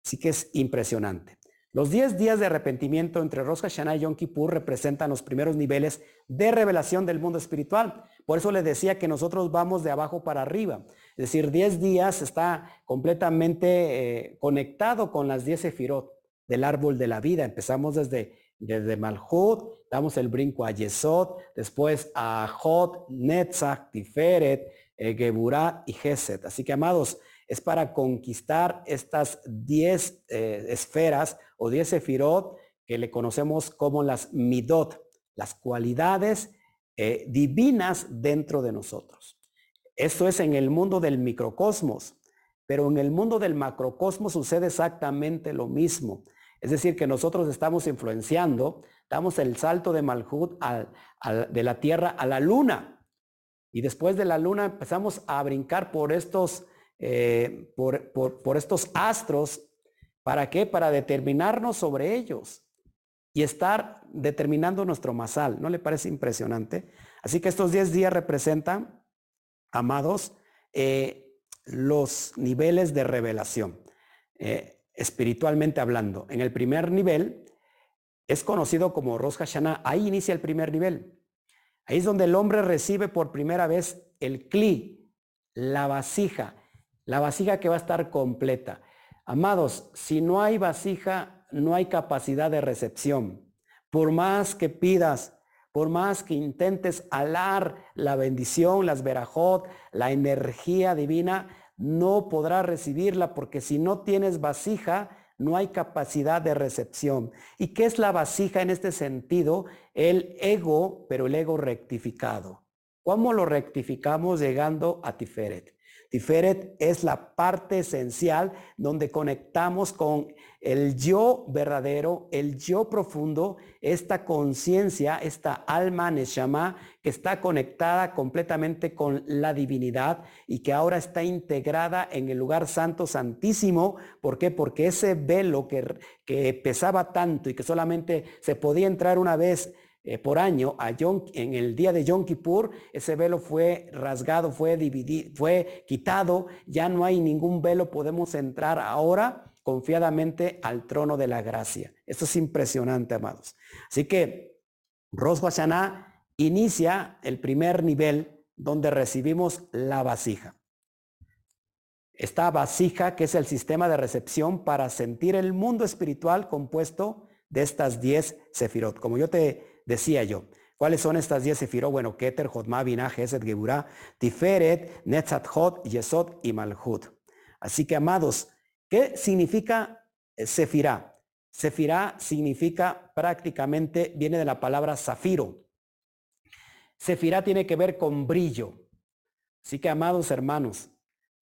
[SPEAKER 1] Así que es impresionante. Los 10 días de arrepentimiento entre Rosh Hashanah y Yom Kippur representan los primeros niveles de revelación del mundo espiritual. Por eso les decía que nosotros vamos de abajo para arriba. Es decir, 10 días está completamente eh, conectado con las 10 sefirot del árbol de la vida. Empezamos desde, desde Malhut, damos el brinco a Yesod, después a Jod, Netzach, Tiferet, eh, Geburah y Geset. Así que, amados, es para conquistar estas 10 eh, esferas o 10 sefirot que le conocemos como las midot, las cualidades eh, divinas dentro de nosotros. Esto es en el mundo del microcosmos, pero en el mundo del macrocosmos sucede exactamente lo mismo. Es decir, que nosotros estamos influenciando, damos el salto de Malhut de la Tierra a la Luna. Y después de la Luna empezamos a brincar por estos eh, por, estos astros. ¿Para qué? Para determinarnos sobre ellos y estar determinando nuestro masal. ¿No le parece impresionante? Así que estos 10 días representan, amados, eh, los niveles de revelación, eh, espiritualmente hablando. En el primer nivel es conocido como Rosh Hashanah. Ahí inicia el primer nivel. Ahí es donde el hombre recibe por primera vez el cli, la vasija, la vasija que va a estar completa. Amados, si no hay vasija, no hay capacidad de recepción. Por más que pidas, por más que intentes alar la bendición, las verajot, la energía divina, no podrás recibirla porque si no tienes vasija, no hay capacidad de recepción. ¿Y qué es la vasija en este sentido? El ego, pero el ego rectificado. ¿Cómo lo rectificamos llegando a Tiferet? Tiferet es la parte esencial donde conectamos con el yo verdadero, el yo profundo, esta conciencia, esta alma Neshama que está conectada completamente con la divinidad y que ahora está integrada en el lugar santo santísimo. ¿Por qué? Porque ese velo que, que pesaba tanto y que solamente se podía entrar una vez eh, por año a en el día de Yom Kippur, ese velo fue rasgado, fue dividido, fue quitado, ya no hay ningún velo, podemos entrar ahora confiadamente al trono de la gracia. Esto es impresionante, amados. Así que Rosh Hashanah inicia el primer nivel donde recibimos la vasija. Esta vasija que es el sistema de recepción para sentir el mundo espiritual compuesto de estas 10 sefirot. Como yo te decía yo, ¿Cuáles son estas 10 sefirot? Bueno, Keter, Jotma, Binah, Gesed, Geburah, Tiferet, Netzat, Hot, Yesod y Malhut. Así que, amados, ¿qué significa eh, sefirá? Sefirá significa prácticamente, viene de la palabra zafiro. Sefirá tiene que ver con brillo. Así que, amados hermanos,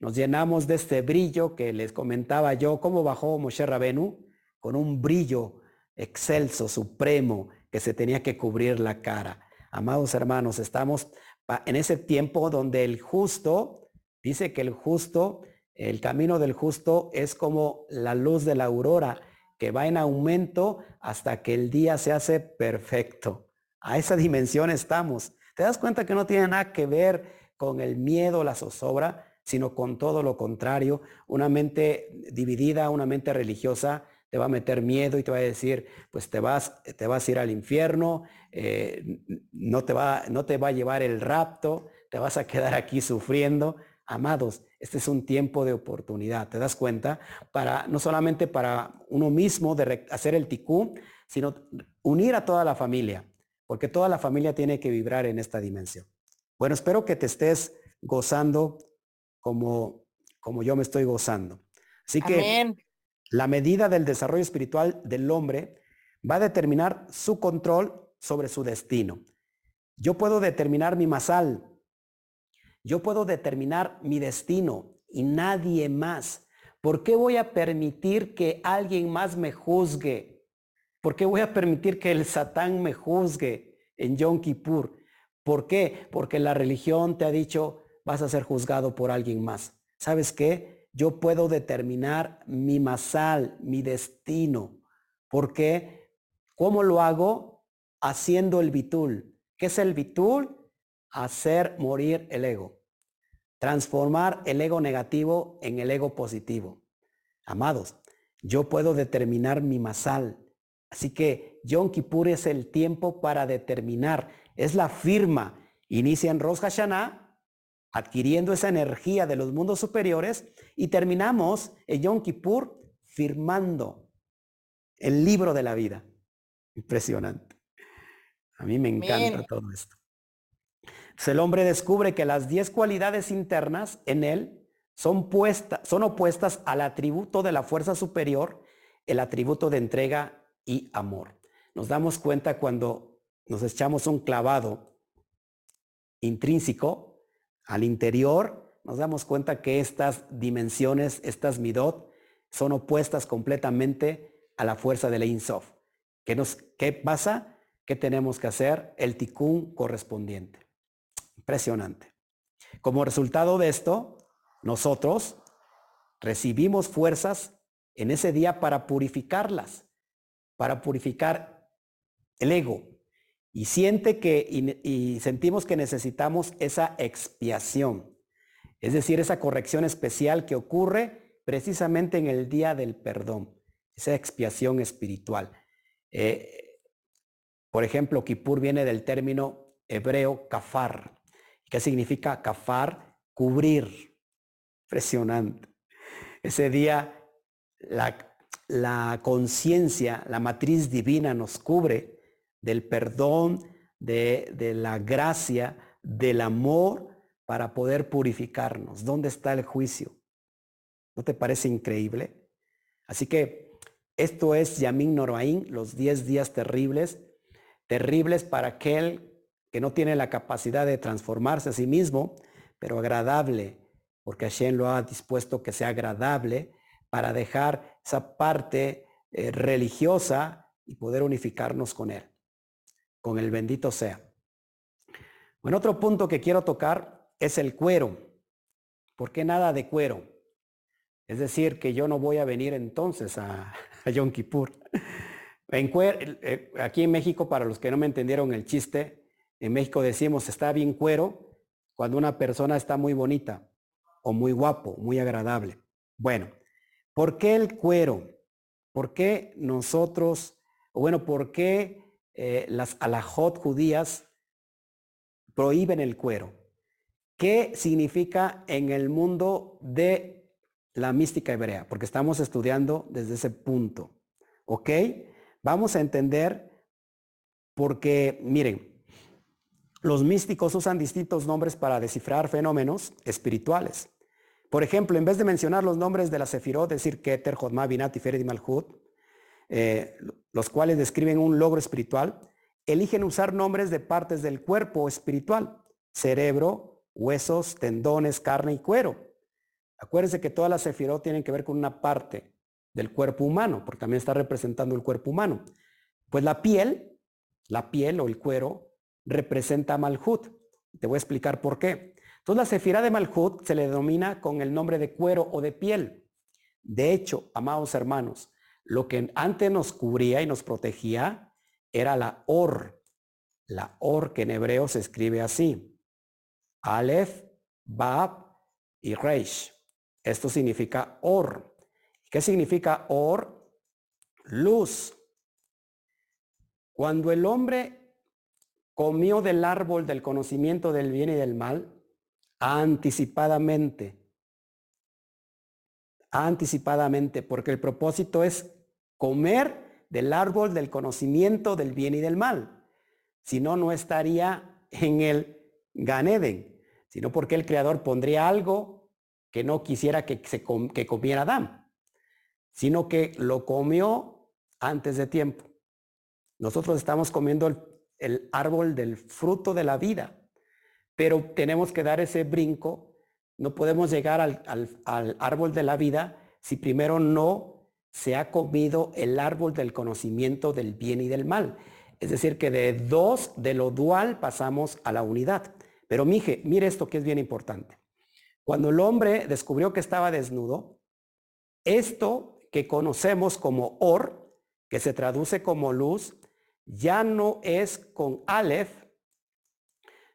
[SPEAKER 1] nos llenamos de este brillo que les comentaba yo, cómo bajó Moshe Rabenu, con un brillo excelso, supremo, que se tenía que cubrir la cara. Amados hermanos, estamos en ese tiempo donde el justo, dice que el justo, el camino del justo es como la luz de la aurora, que va en aumento hasta que el día se hace perfecto. A esa dimensión estamos. ¿Te das cuenta que no tiene nada que ver con el miedo, la zozobra, sino con todo lo contrario? Una mente dividida, una mente religiosa, te va a meter miedo y te va a decir, pues te vas, te vas a ir al infierno, eh, no, te va, no te va a llevar el rapto, te vas a quedar aquí sufriendo. Amados, este es un tiempo de oportunidad, ¿te das cuenta? Para, no solamente para uno mismo de hacer el ticú, sino unir a toda la familia, porque toda la familia tiene que vibrar en esta dimensión. Bueno, espero que te estés gozando como, como yo me estoy gozando. Así que la medida del desarrollo espiritual del hombre va a determinar su control sobre su destino. Yo puedo determinar mi masal. Yo puedo determinar mi destino y nadie más. ¿Por qué voy a permitir que alguien más me juzgue? ¿Por qué voy a permitir que el Satán me juzgue en Yom Kippur? ¿Por qué? Porque la religión te ha dicho vas a ser juzgado por alguien más. ¿Sabes qué? yo puedo determinar mi masal, mi destino. ¿Por qué? ¿Cómo lo hago? Haciendo el bitul. ¿Qué es el bitul? Hacer morir el ego. Transformar el ego negativo en el ego positivo. Amados, yo puedo determinar mi masal. Así que Yom Kippur es el tiempo para determinar. Es la firma. Inicia en Rosh Hashanah adquiriendo esa energía de los mundos superiores y terminamos en Yom Kippur firmando el libro de la vida. Impresionante. A mí me encanta todo esto. El hombre descubre que las 10 cualidades internas en él son, opuestas al atributo de la fuerza superior, el atributo de entrega y amor. Nos damos cuenta cuando nos echamos un clavado intrínseco al interior, nos damos cuenta que estas dimensiones, estas midot, son opuestas completamente a la fuerza de la Insof. ¿Qué, nos, ¿Qué pasa? ¿Qué tenemos que hacer? El tikkun correspondiente. Impresionante. Como resultado de esto, nosotros recibimos fuerzas en ese día para purificarlas, para purificar el ego, y siente que y, sentimos que necesitamos esa expiación, es decir, esa corrección especial que ocurre precisamente en el día del perdón, esa expiación espiritual. Eh, por ejemplo, Kippur viene del término hebreo kafar. ¿Qué significa kafar? Cubrir. Impresionante. Ese día la, la conciencia, la matriz divina nos cubre del perdón, de, la gracia, del amor para poder purificarnos. ¿Dónde está el juicio? ¿No te parece increíble? Así que esto es Yamin Noraín, los 10 días terribles, terribles para aquel que no tiene la capacidad de transformarse a sí mismo, pero agradable, porque Hashem lo ha dispuesto que sea agradable para dejar esa parte eh, religiosa y poder unificarnos con Él con el bendito sea. Bueno, otro punto que quiero tocar es el cuero. ¿Por qué nada de cuero? Es decir, que yo no voy a venir entonces a, a Yom Kippur. Eh, aquí en México, para los que no me entendieron el chiste, en México decimos está bien cuero cuando una persona está muy bonita o muy guapo, muy agradable. Bueno, ¿por qué el cuero? ¿Por qué nosotros, bueno, por qué eh, las alajot judías prohíben el cuero. ¿Qué significa en el mundo de la mística hebrea? Porque estamos estudiando desde ese punto. ¿Ok? Vamos a entender porque, miren, los místicos usan distintos nombres para descifrar fenómenos espirituales. Por ejemplo, en vez de mencionar los nombres de la Sefirot, decir Keter, Jodma, Binat, Tiferet y Malhut, eh, los cuales describen un logro espiritual, eligen usar nombres de partes del cuerpo espiritual, cerebro, huesos, tendones, carne y cuero. Acuérdense que todas las Sefirot tienen que ver con una parte del cuerpo humano, porque también está representando el cuerpo humano. Pues la piel, la piel o el cuero, representa Malhut. Te voy a explicar por qué. Entonces la sefira de Malhut se le denomina con el nombre de cuero o de piel. De hecho, amados hermanos, lo que antes nos cubría y nos protegía era la Or. La Or que en hebreo se escribe así. Aleph, Bab y Reish. Esto significa Or. ¿Qué significa Or? Luz. Cuando el hombre comió del árbol del conocimiento del bien y del mal, anticipadamente. Anticipadamente, porque el propósito es comer del árbol del conocimiento del bien y del mal. Si no, no estaría en el Ganeden, sino porque el Creador pondría algo que no quisiera que, se que comiera Adán, sino que lo comió antes de tiempo. Nosotros estamos comiendo el, el árbol del fruto de la vida pero tenemos que dar ese brinco. No podemos llegar al, árbol de la vida si primero no se ha comido el árbol del conocimiento del bien y del mal. Es decir, que de dos, de lo dual, pasamos a la unidad. Pero mije, mire esto que es bien importante. Cuando el hombre descubrió que estaba desnudo, esto que conocemos como or, que se traduce como luz, ya no es con Aleph,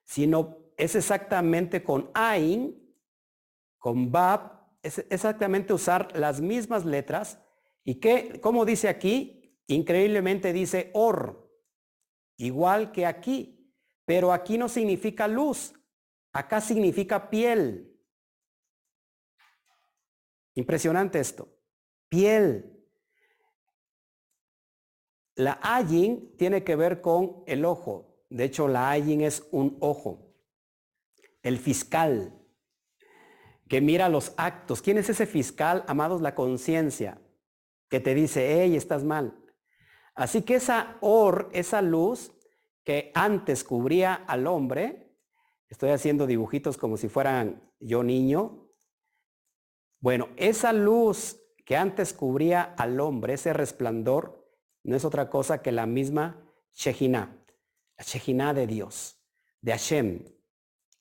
[SPEAKER 1] sino es exactamente con Ain, con Bab, es exactamente usar las mismas letras. ¿Y qué, como dice aquí? Increíblemente dice Or, igual que aquí. Pero aquí no significa luz, acá significa piel. Impresionante esto. Piel. La ayin tiene que ver con el ojo. De hecho, la ayin es un ojo el fiscal que mira los actos. ¿Quién es ese fiscal, amados? La conciencia, que te dice, hey, estás mal. Así que esa or, esa luz que antes cubría al hombre, estoy haciendo dibujitos como si fueran yo niño. Bueno, esa luz que antes cubría al hombre, ese resplandor, no es otra cosa que la misma Shejina, la Shejina de Dios, de Hashem,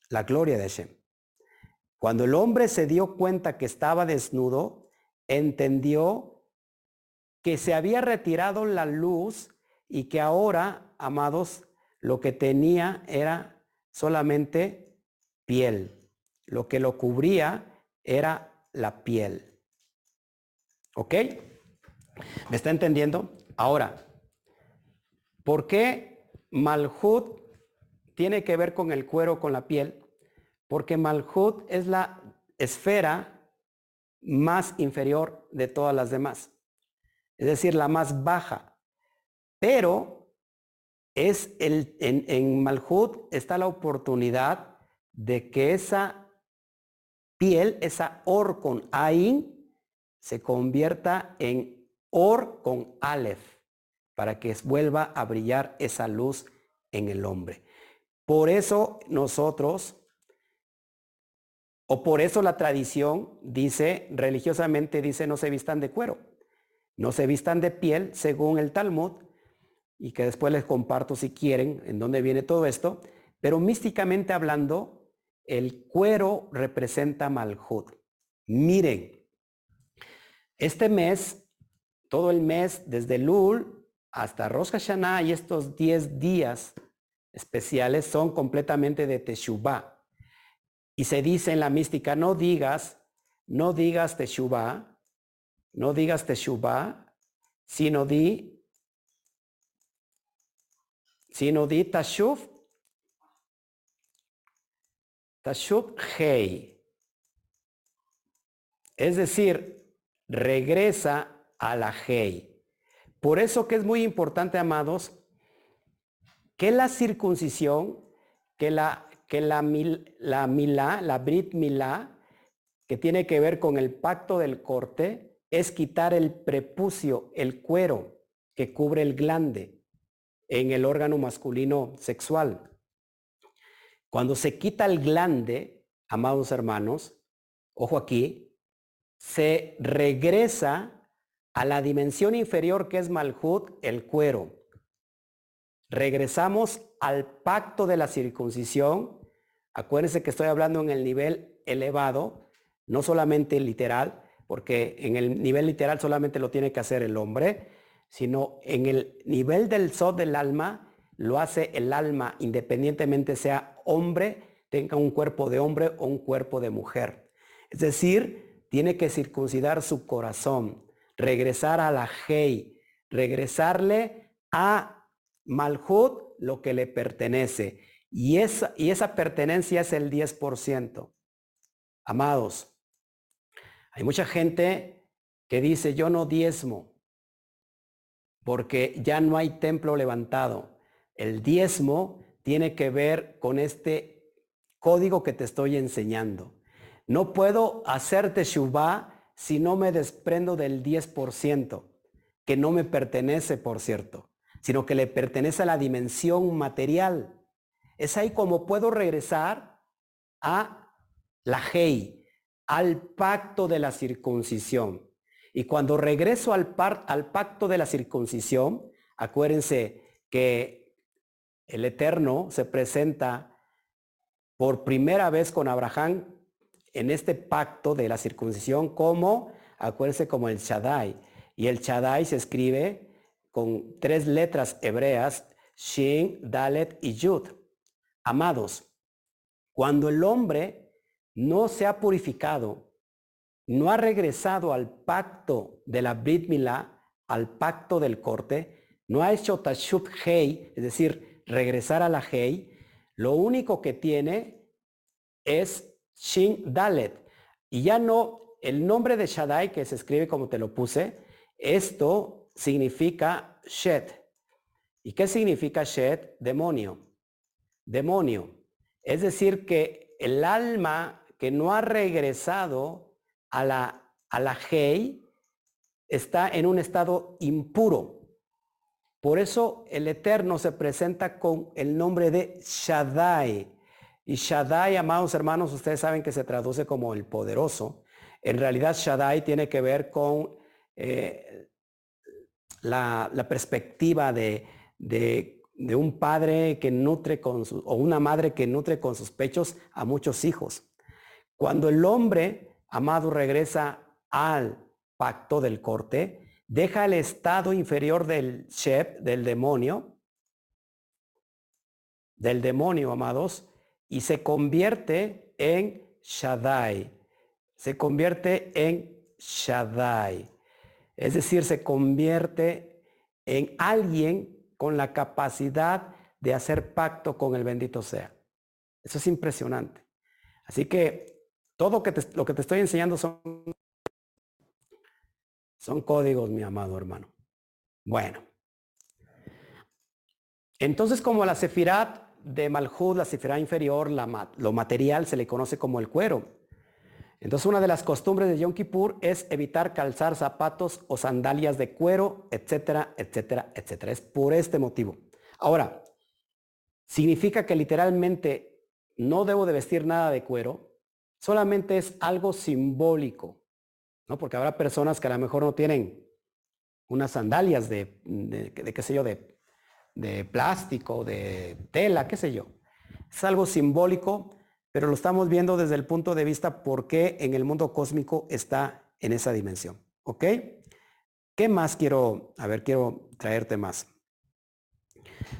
[SPEAKER 1] la gloria de Hashem. Cuando el hombre se dio cuenta que estaba desnudo, entendió que se había retirado la luz y que ahora, amados, lo que tenía era solamente piel. Lo que lo cubría era la piel. ¿Ok? ¿Me está entendiendo? Ahora, ¿por qué Malhut tiene que ver con el cuero, con la piel, porque Malhut es la esfera más inferior de todas las demás, es decir, la más baja. Pero es el, en, en Malhut está la oportunidad de que esa piel, esa or con Ain, se convierta en or con Aleph, para que vuelva a brillar esa luz en el hombre. Por eso nosotros, o por eso la tradición dice, religiosamente dice, no se vistan de cuero, no se vistan de piel, según el Talmud, y que después les comparto si quieren en dónde viene todo esto, pero místicamente hablando, el cuero representa Malhut. Miren, este mes, todo el mes, desde Lul hasta Rosh Hashanah y estos 10 días especiales son completamente de Teshuvah. Y se dice en la mística, no digas, no digas Teshuvah, no digas Teshuvah, sino di, sino di Tashuv, Tashuv Hei. Es decir, regresa a la Hei. Por eso que es muy importante, amados, que la circuncisión que la, que la, la milá, la brit milá, que tiene que ver con el pacto del corte, es quitar el prepucio, el cuero que cubre el glande en el órgano masculino sexual. Cuando se quita el glande, amados hermanos, ojo aquí, se regresa a la dimensión inferior que es Malhut, el cuero. Regresamos al pacto de la circuncisión. Acuérdense que estoy hablando en el nivel elevado, no solamente literal, porque en el nivel literal solamente lo tiene que hacer el hombre, sino en el nivel del sol del alma lo hace el alma independientemente sea hombre, tenga un cuerpo de hombre o un cuerpo de mujer. Es decir, tiene que circuncidar su corazón, regresar a la Hei, regresarle a Malhut lo que le pertenece. Y esa, y esa pertenencia es el 10%. Amados, hay mucha gente que dice, yo no diezmo, porque ya no hay templo levantado. El diezmo tiene que ver con este código que te estoy enseñando. No puedo hacerte shubá si no me desprendo del 10%, que no me pertenece, por cierto, sino que le pertenece a la dimensión material. Es ahí como puedo regresar a la Hei, al pacto de la circuncisión. Y cuando regreso al, al pacto de la circuncisión, acuérdense que el Eterno se presenta por primera vez con Abraham en este pacto de la circuncisión como, acuérdense, como el Shaddai. Y el Shaddai se escribe con tres letras hebreas, Shin, Dalet y Yud. Amados, cuando el hombre no se ha purificado, no ha regresado al pacto de la Brit Milá, al pacto del corte, no ha hecho Tashut Hei, es decir, regresar a la Hei, lo único que tiene es Shin Dalet. Y ya no, el nombre de Shaddai, que se escribe como te lo puse, esto significa Shed. ¿Y qué significa Shed? Demonio. Demonio. Es decir, que el alma que no ha regresado a la, a la Hei está en un estado impuro. Por eso el Eterno se presenta con el nombre de Shaddai. Y Shaddai, amados hermanos, ustedes saben que se traduce como el poderoso. En realidad Shaddai tiene que ver con eh, la, perspectiva de, de, un padre que nutre con su, o una madre que nutre con sus pechos a muchos hijos. Cuando el hombre, amado, regresa al pacto del corte, deja el estado inferior del Shep, del demonio, del demonio, amados, y se convierte en Shaddai. Se convierte en Shaddai. Es decir, se convierte en alguien con la capacidad de hacer pacto con el bendito sea. Eso es impresionante. Así que todo lo que te estoy enseñando son, son códigos, mi amado hermano. Bueno. Entonces, como la sefirat de Malhud, la sefirat inferior, lo material se le conoce como el cuero. Entonces, una de las costumbres de Yom Kippur es evitar calzar zapatos o sandalias de cuero, etcétera, etcétera, etcétera. Es por este motivo. Ahora, ¿significa que literalmente no debo de vestir nada de cuero? solamente es algo simbólico, ¿no? Porque habrá personas que a lo mejor no tienen unas sandalias de, qué sé yo, de, de plástico, de tela, qué sé yo. Es algo simbólico, pero lo estamos viendo desde el punto de vista por qué en el mundo cósmico está en esa dimensión. ¿Ok? ¿Qué más quiero, a ver, quiero traerte más?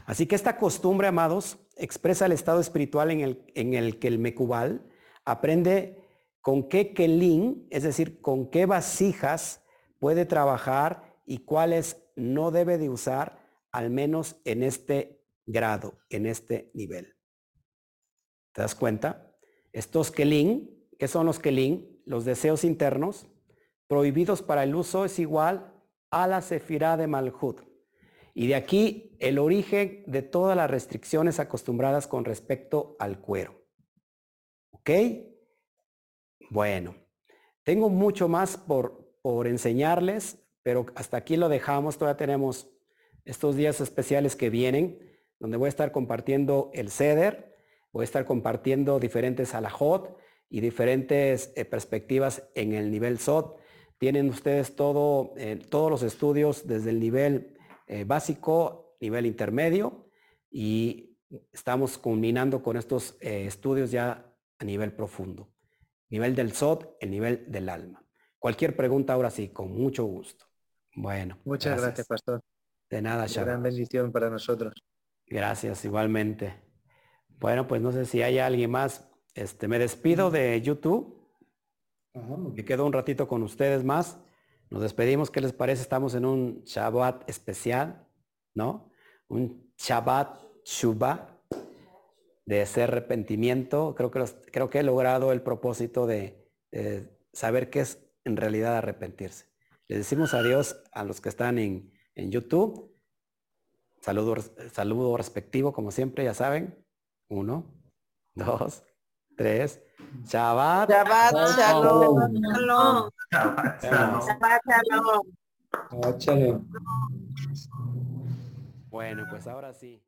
[SPEAKER 1] Así que esta costumbre, amados, expresa el estado espiritual en el, en el que el Mecubal aprende con qué kelín, es decir, con qué vasijas puede trabajar y cuáles no debe de usar, al menos en este grado, en este nivel. ¿Te das cuenta? Estos kelín, ¿qué son los kelín? Los deseos internos, prohibidos para el uso, es igual a la sefirá de Malhut. Y de aquí el origen de todas las restricciones acostumbradas con respecto al cuero. ¿Ok? Bueno, tengo mucho más por, por enseñarles, pero hasta aquí lo dejamos. Todavía tenemos estos días especiales que vienen, donde voy a estar compartiendo el CEDER, voy a estar compartiendo diferentes alajot y diferentes eh, perspectivas en el nivel SOT. Tienen ustedes todo, eh, todos los estudios desde el nivel eh, básico, nivel intermedio y estamos culminando con estos estudios ya a nivel profundo. Nivel del SOT, el nivel del alma. Cualquier pregunta ahora sí, con mucho gusto. Bueno.
[SPEAKER 4] Muchas gracias, pastor.
[SPEAKER 1] De nada,
[SPEAKER 4] Shabbat. Gran bendición para nosotros.
[SPEAKER 1] Gracias, igualmente. Bueno, pues no sé si hay alguien más. Este, me despido de YouTube. Me quedo un ratito con ustedes más. Nos despedimos. ¿Qué les parece? Estamos en un Shabbat especial, ¿no? Un Shabbat Shuba de ese arrepentimiento. Creo que, creo que he logrado el propósito de, saber qué es en realidad arrepentirse. Les decimos adiós a los que están en, en YouTube. Saludo, saludo respectivo, como siempre, ya saben. Uno, dos, tres. Shabbat.
[SPEAKER 2] Shabbat shalom.
[SPEAKER 3] Shabbat shalom.
[SPEAKER 1] Bueno, pues ahora sí.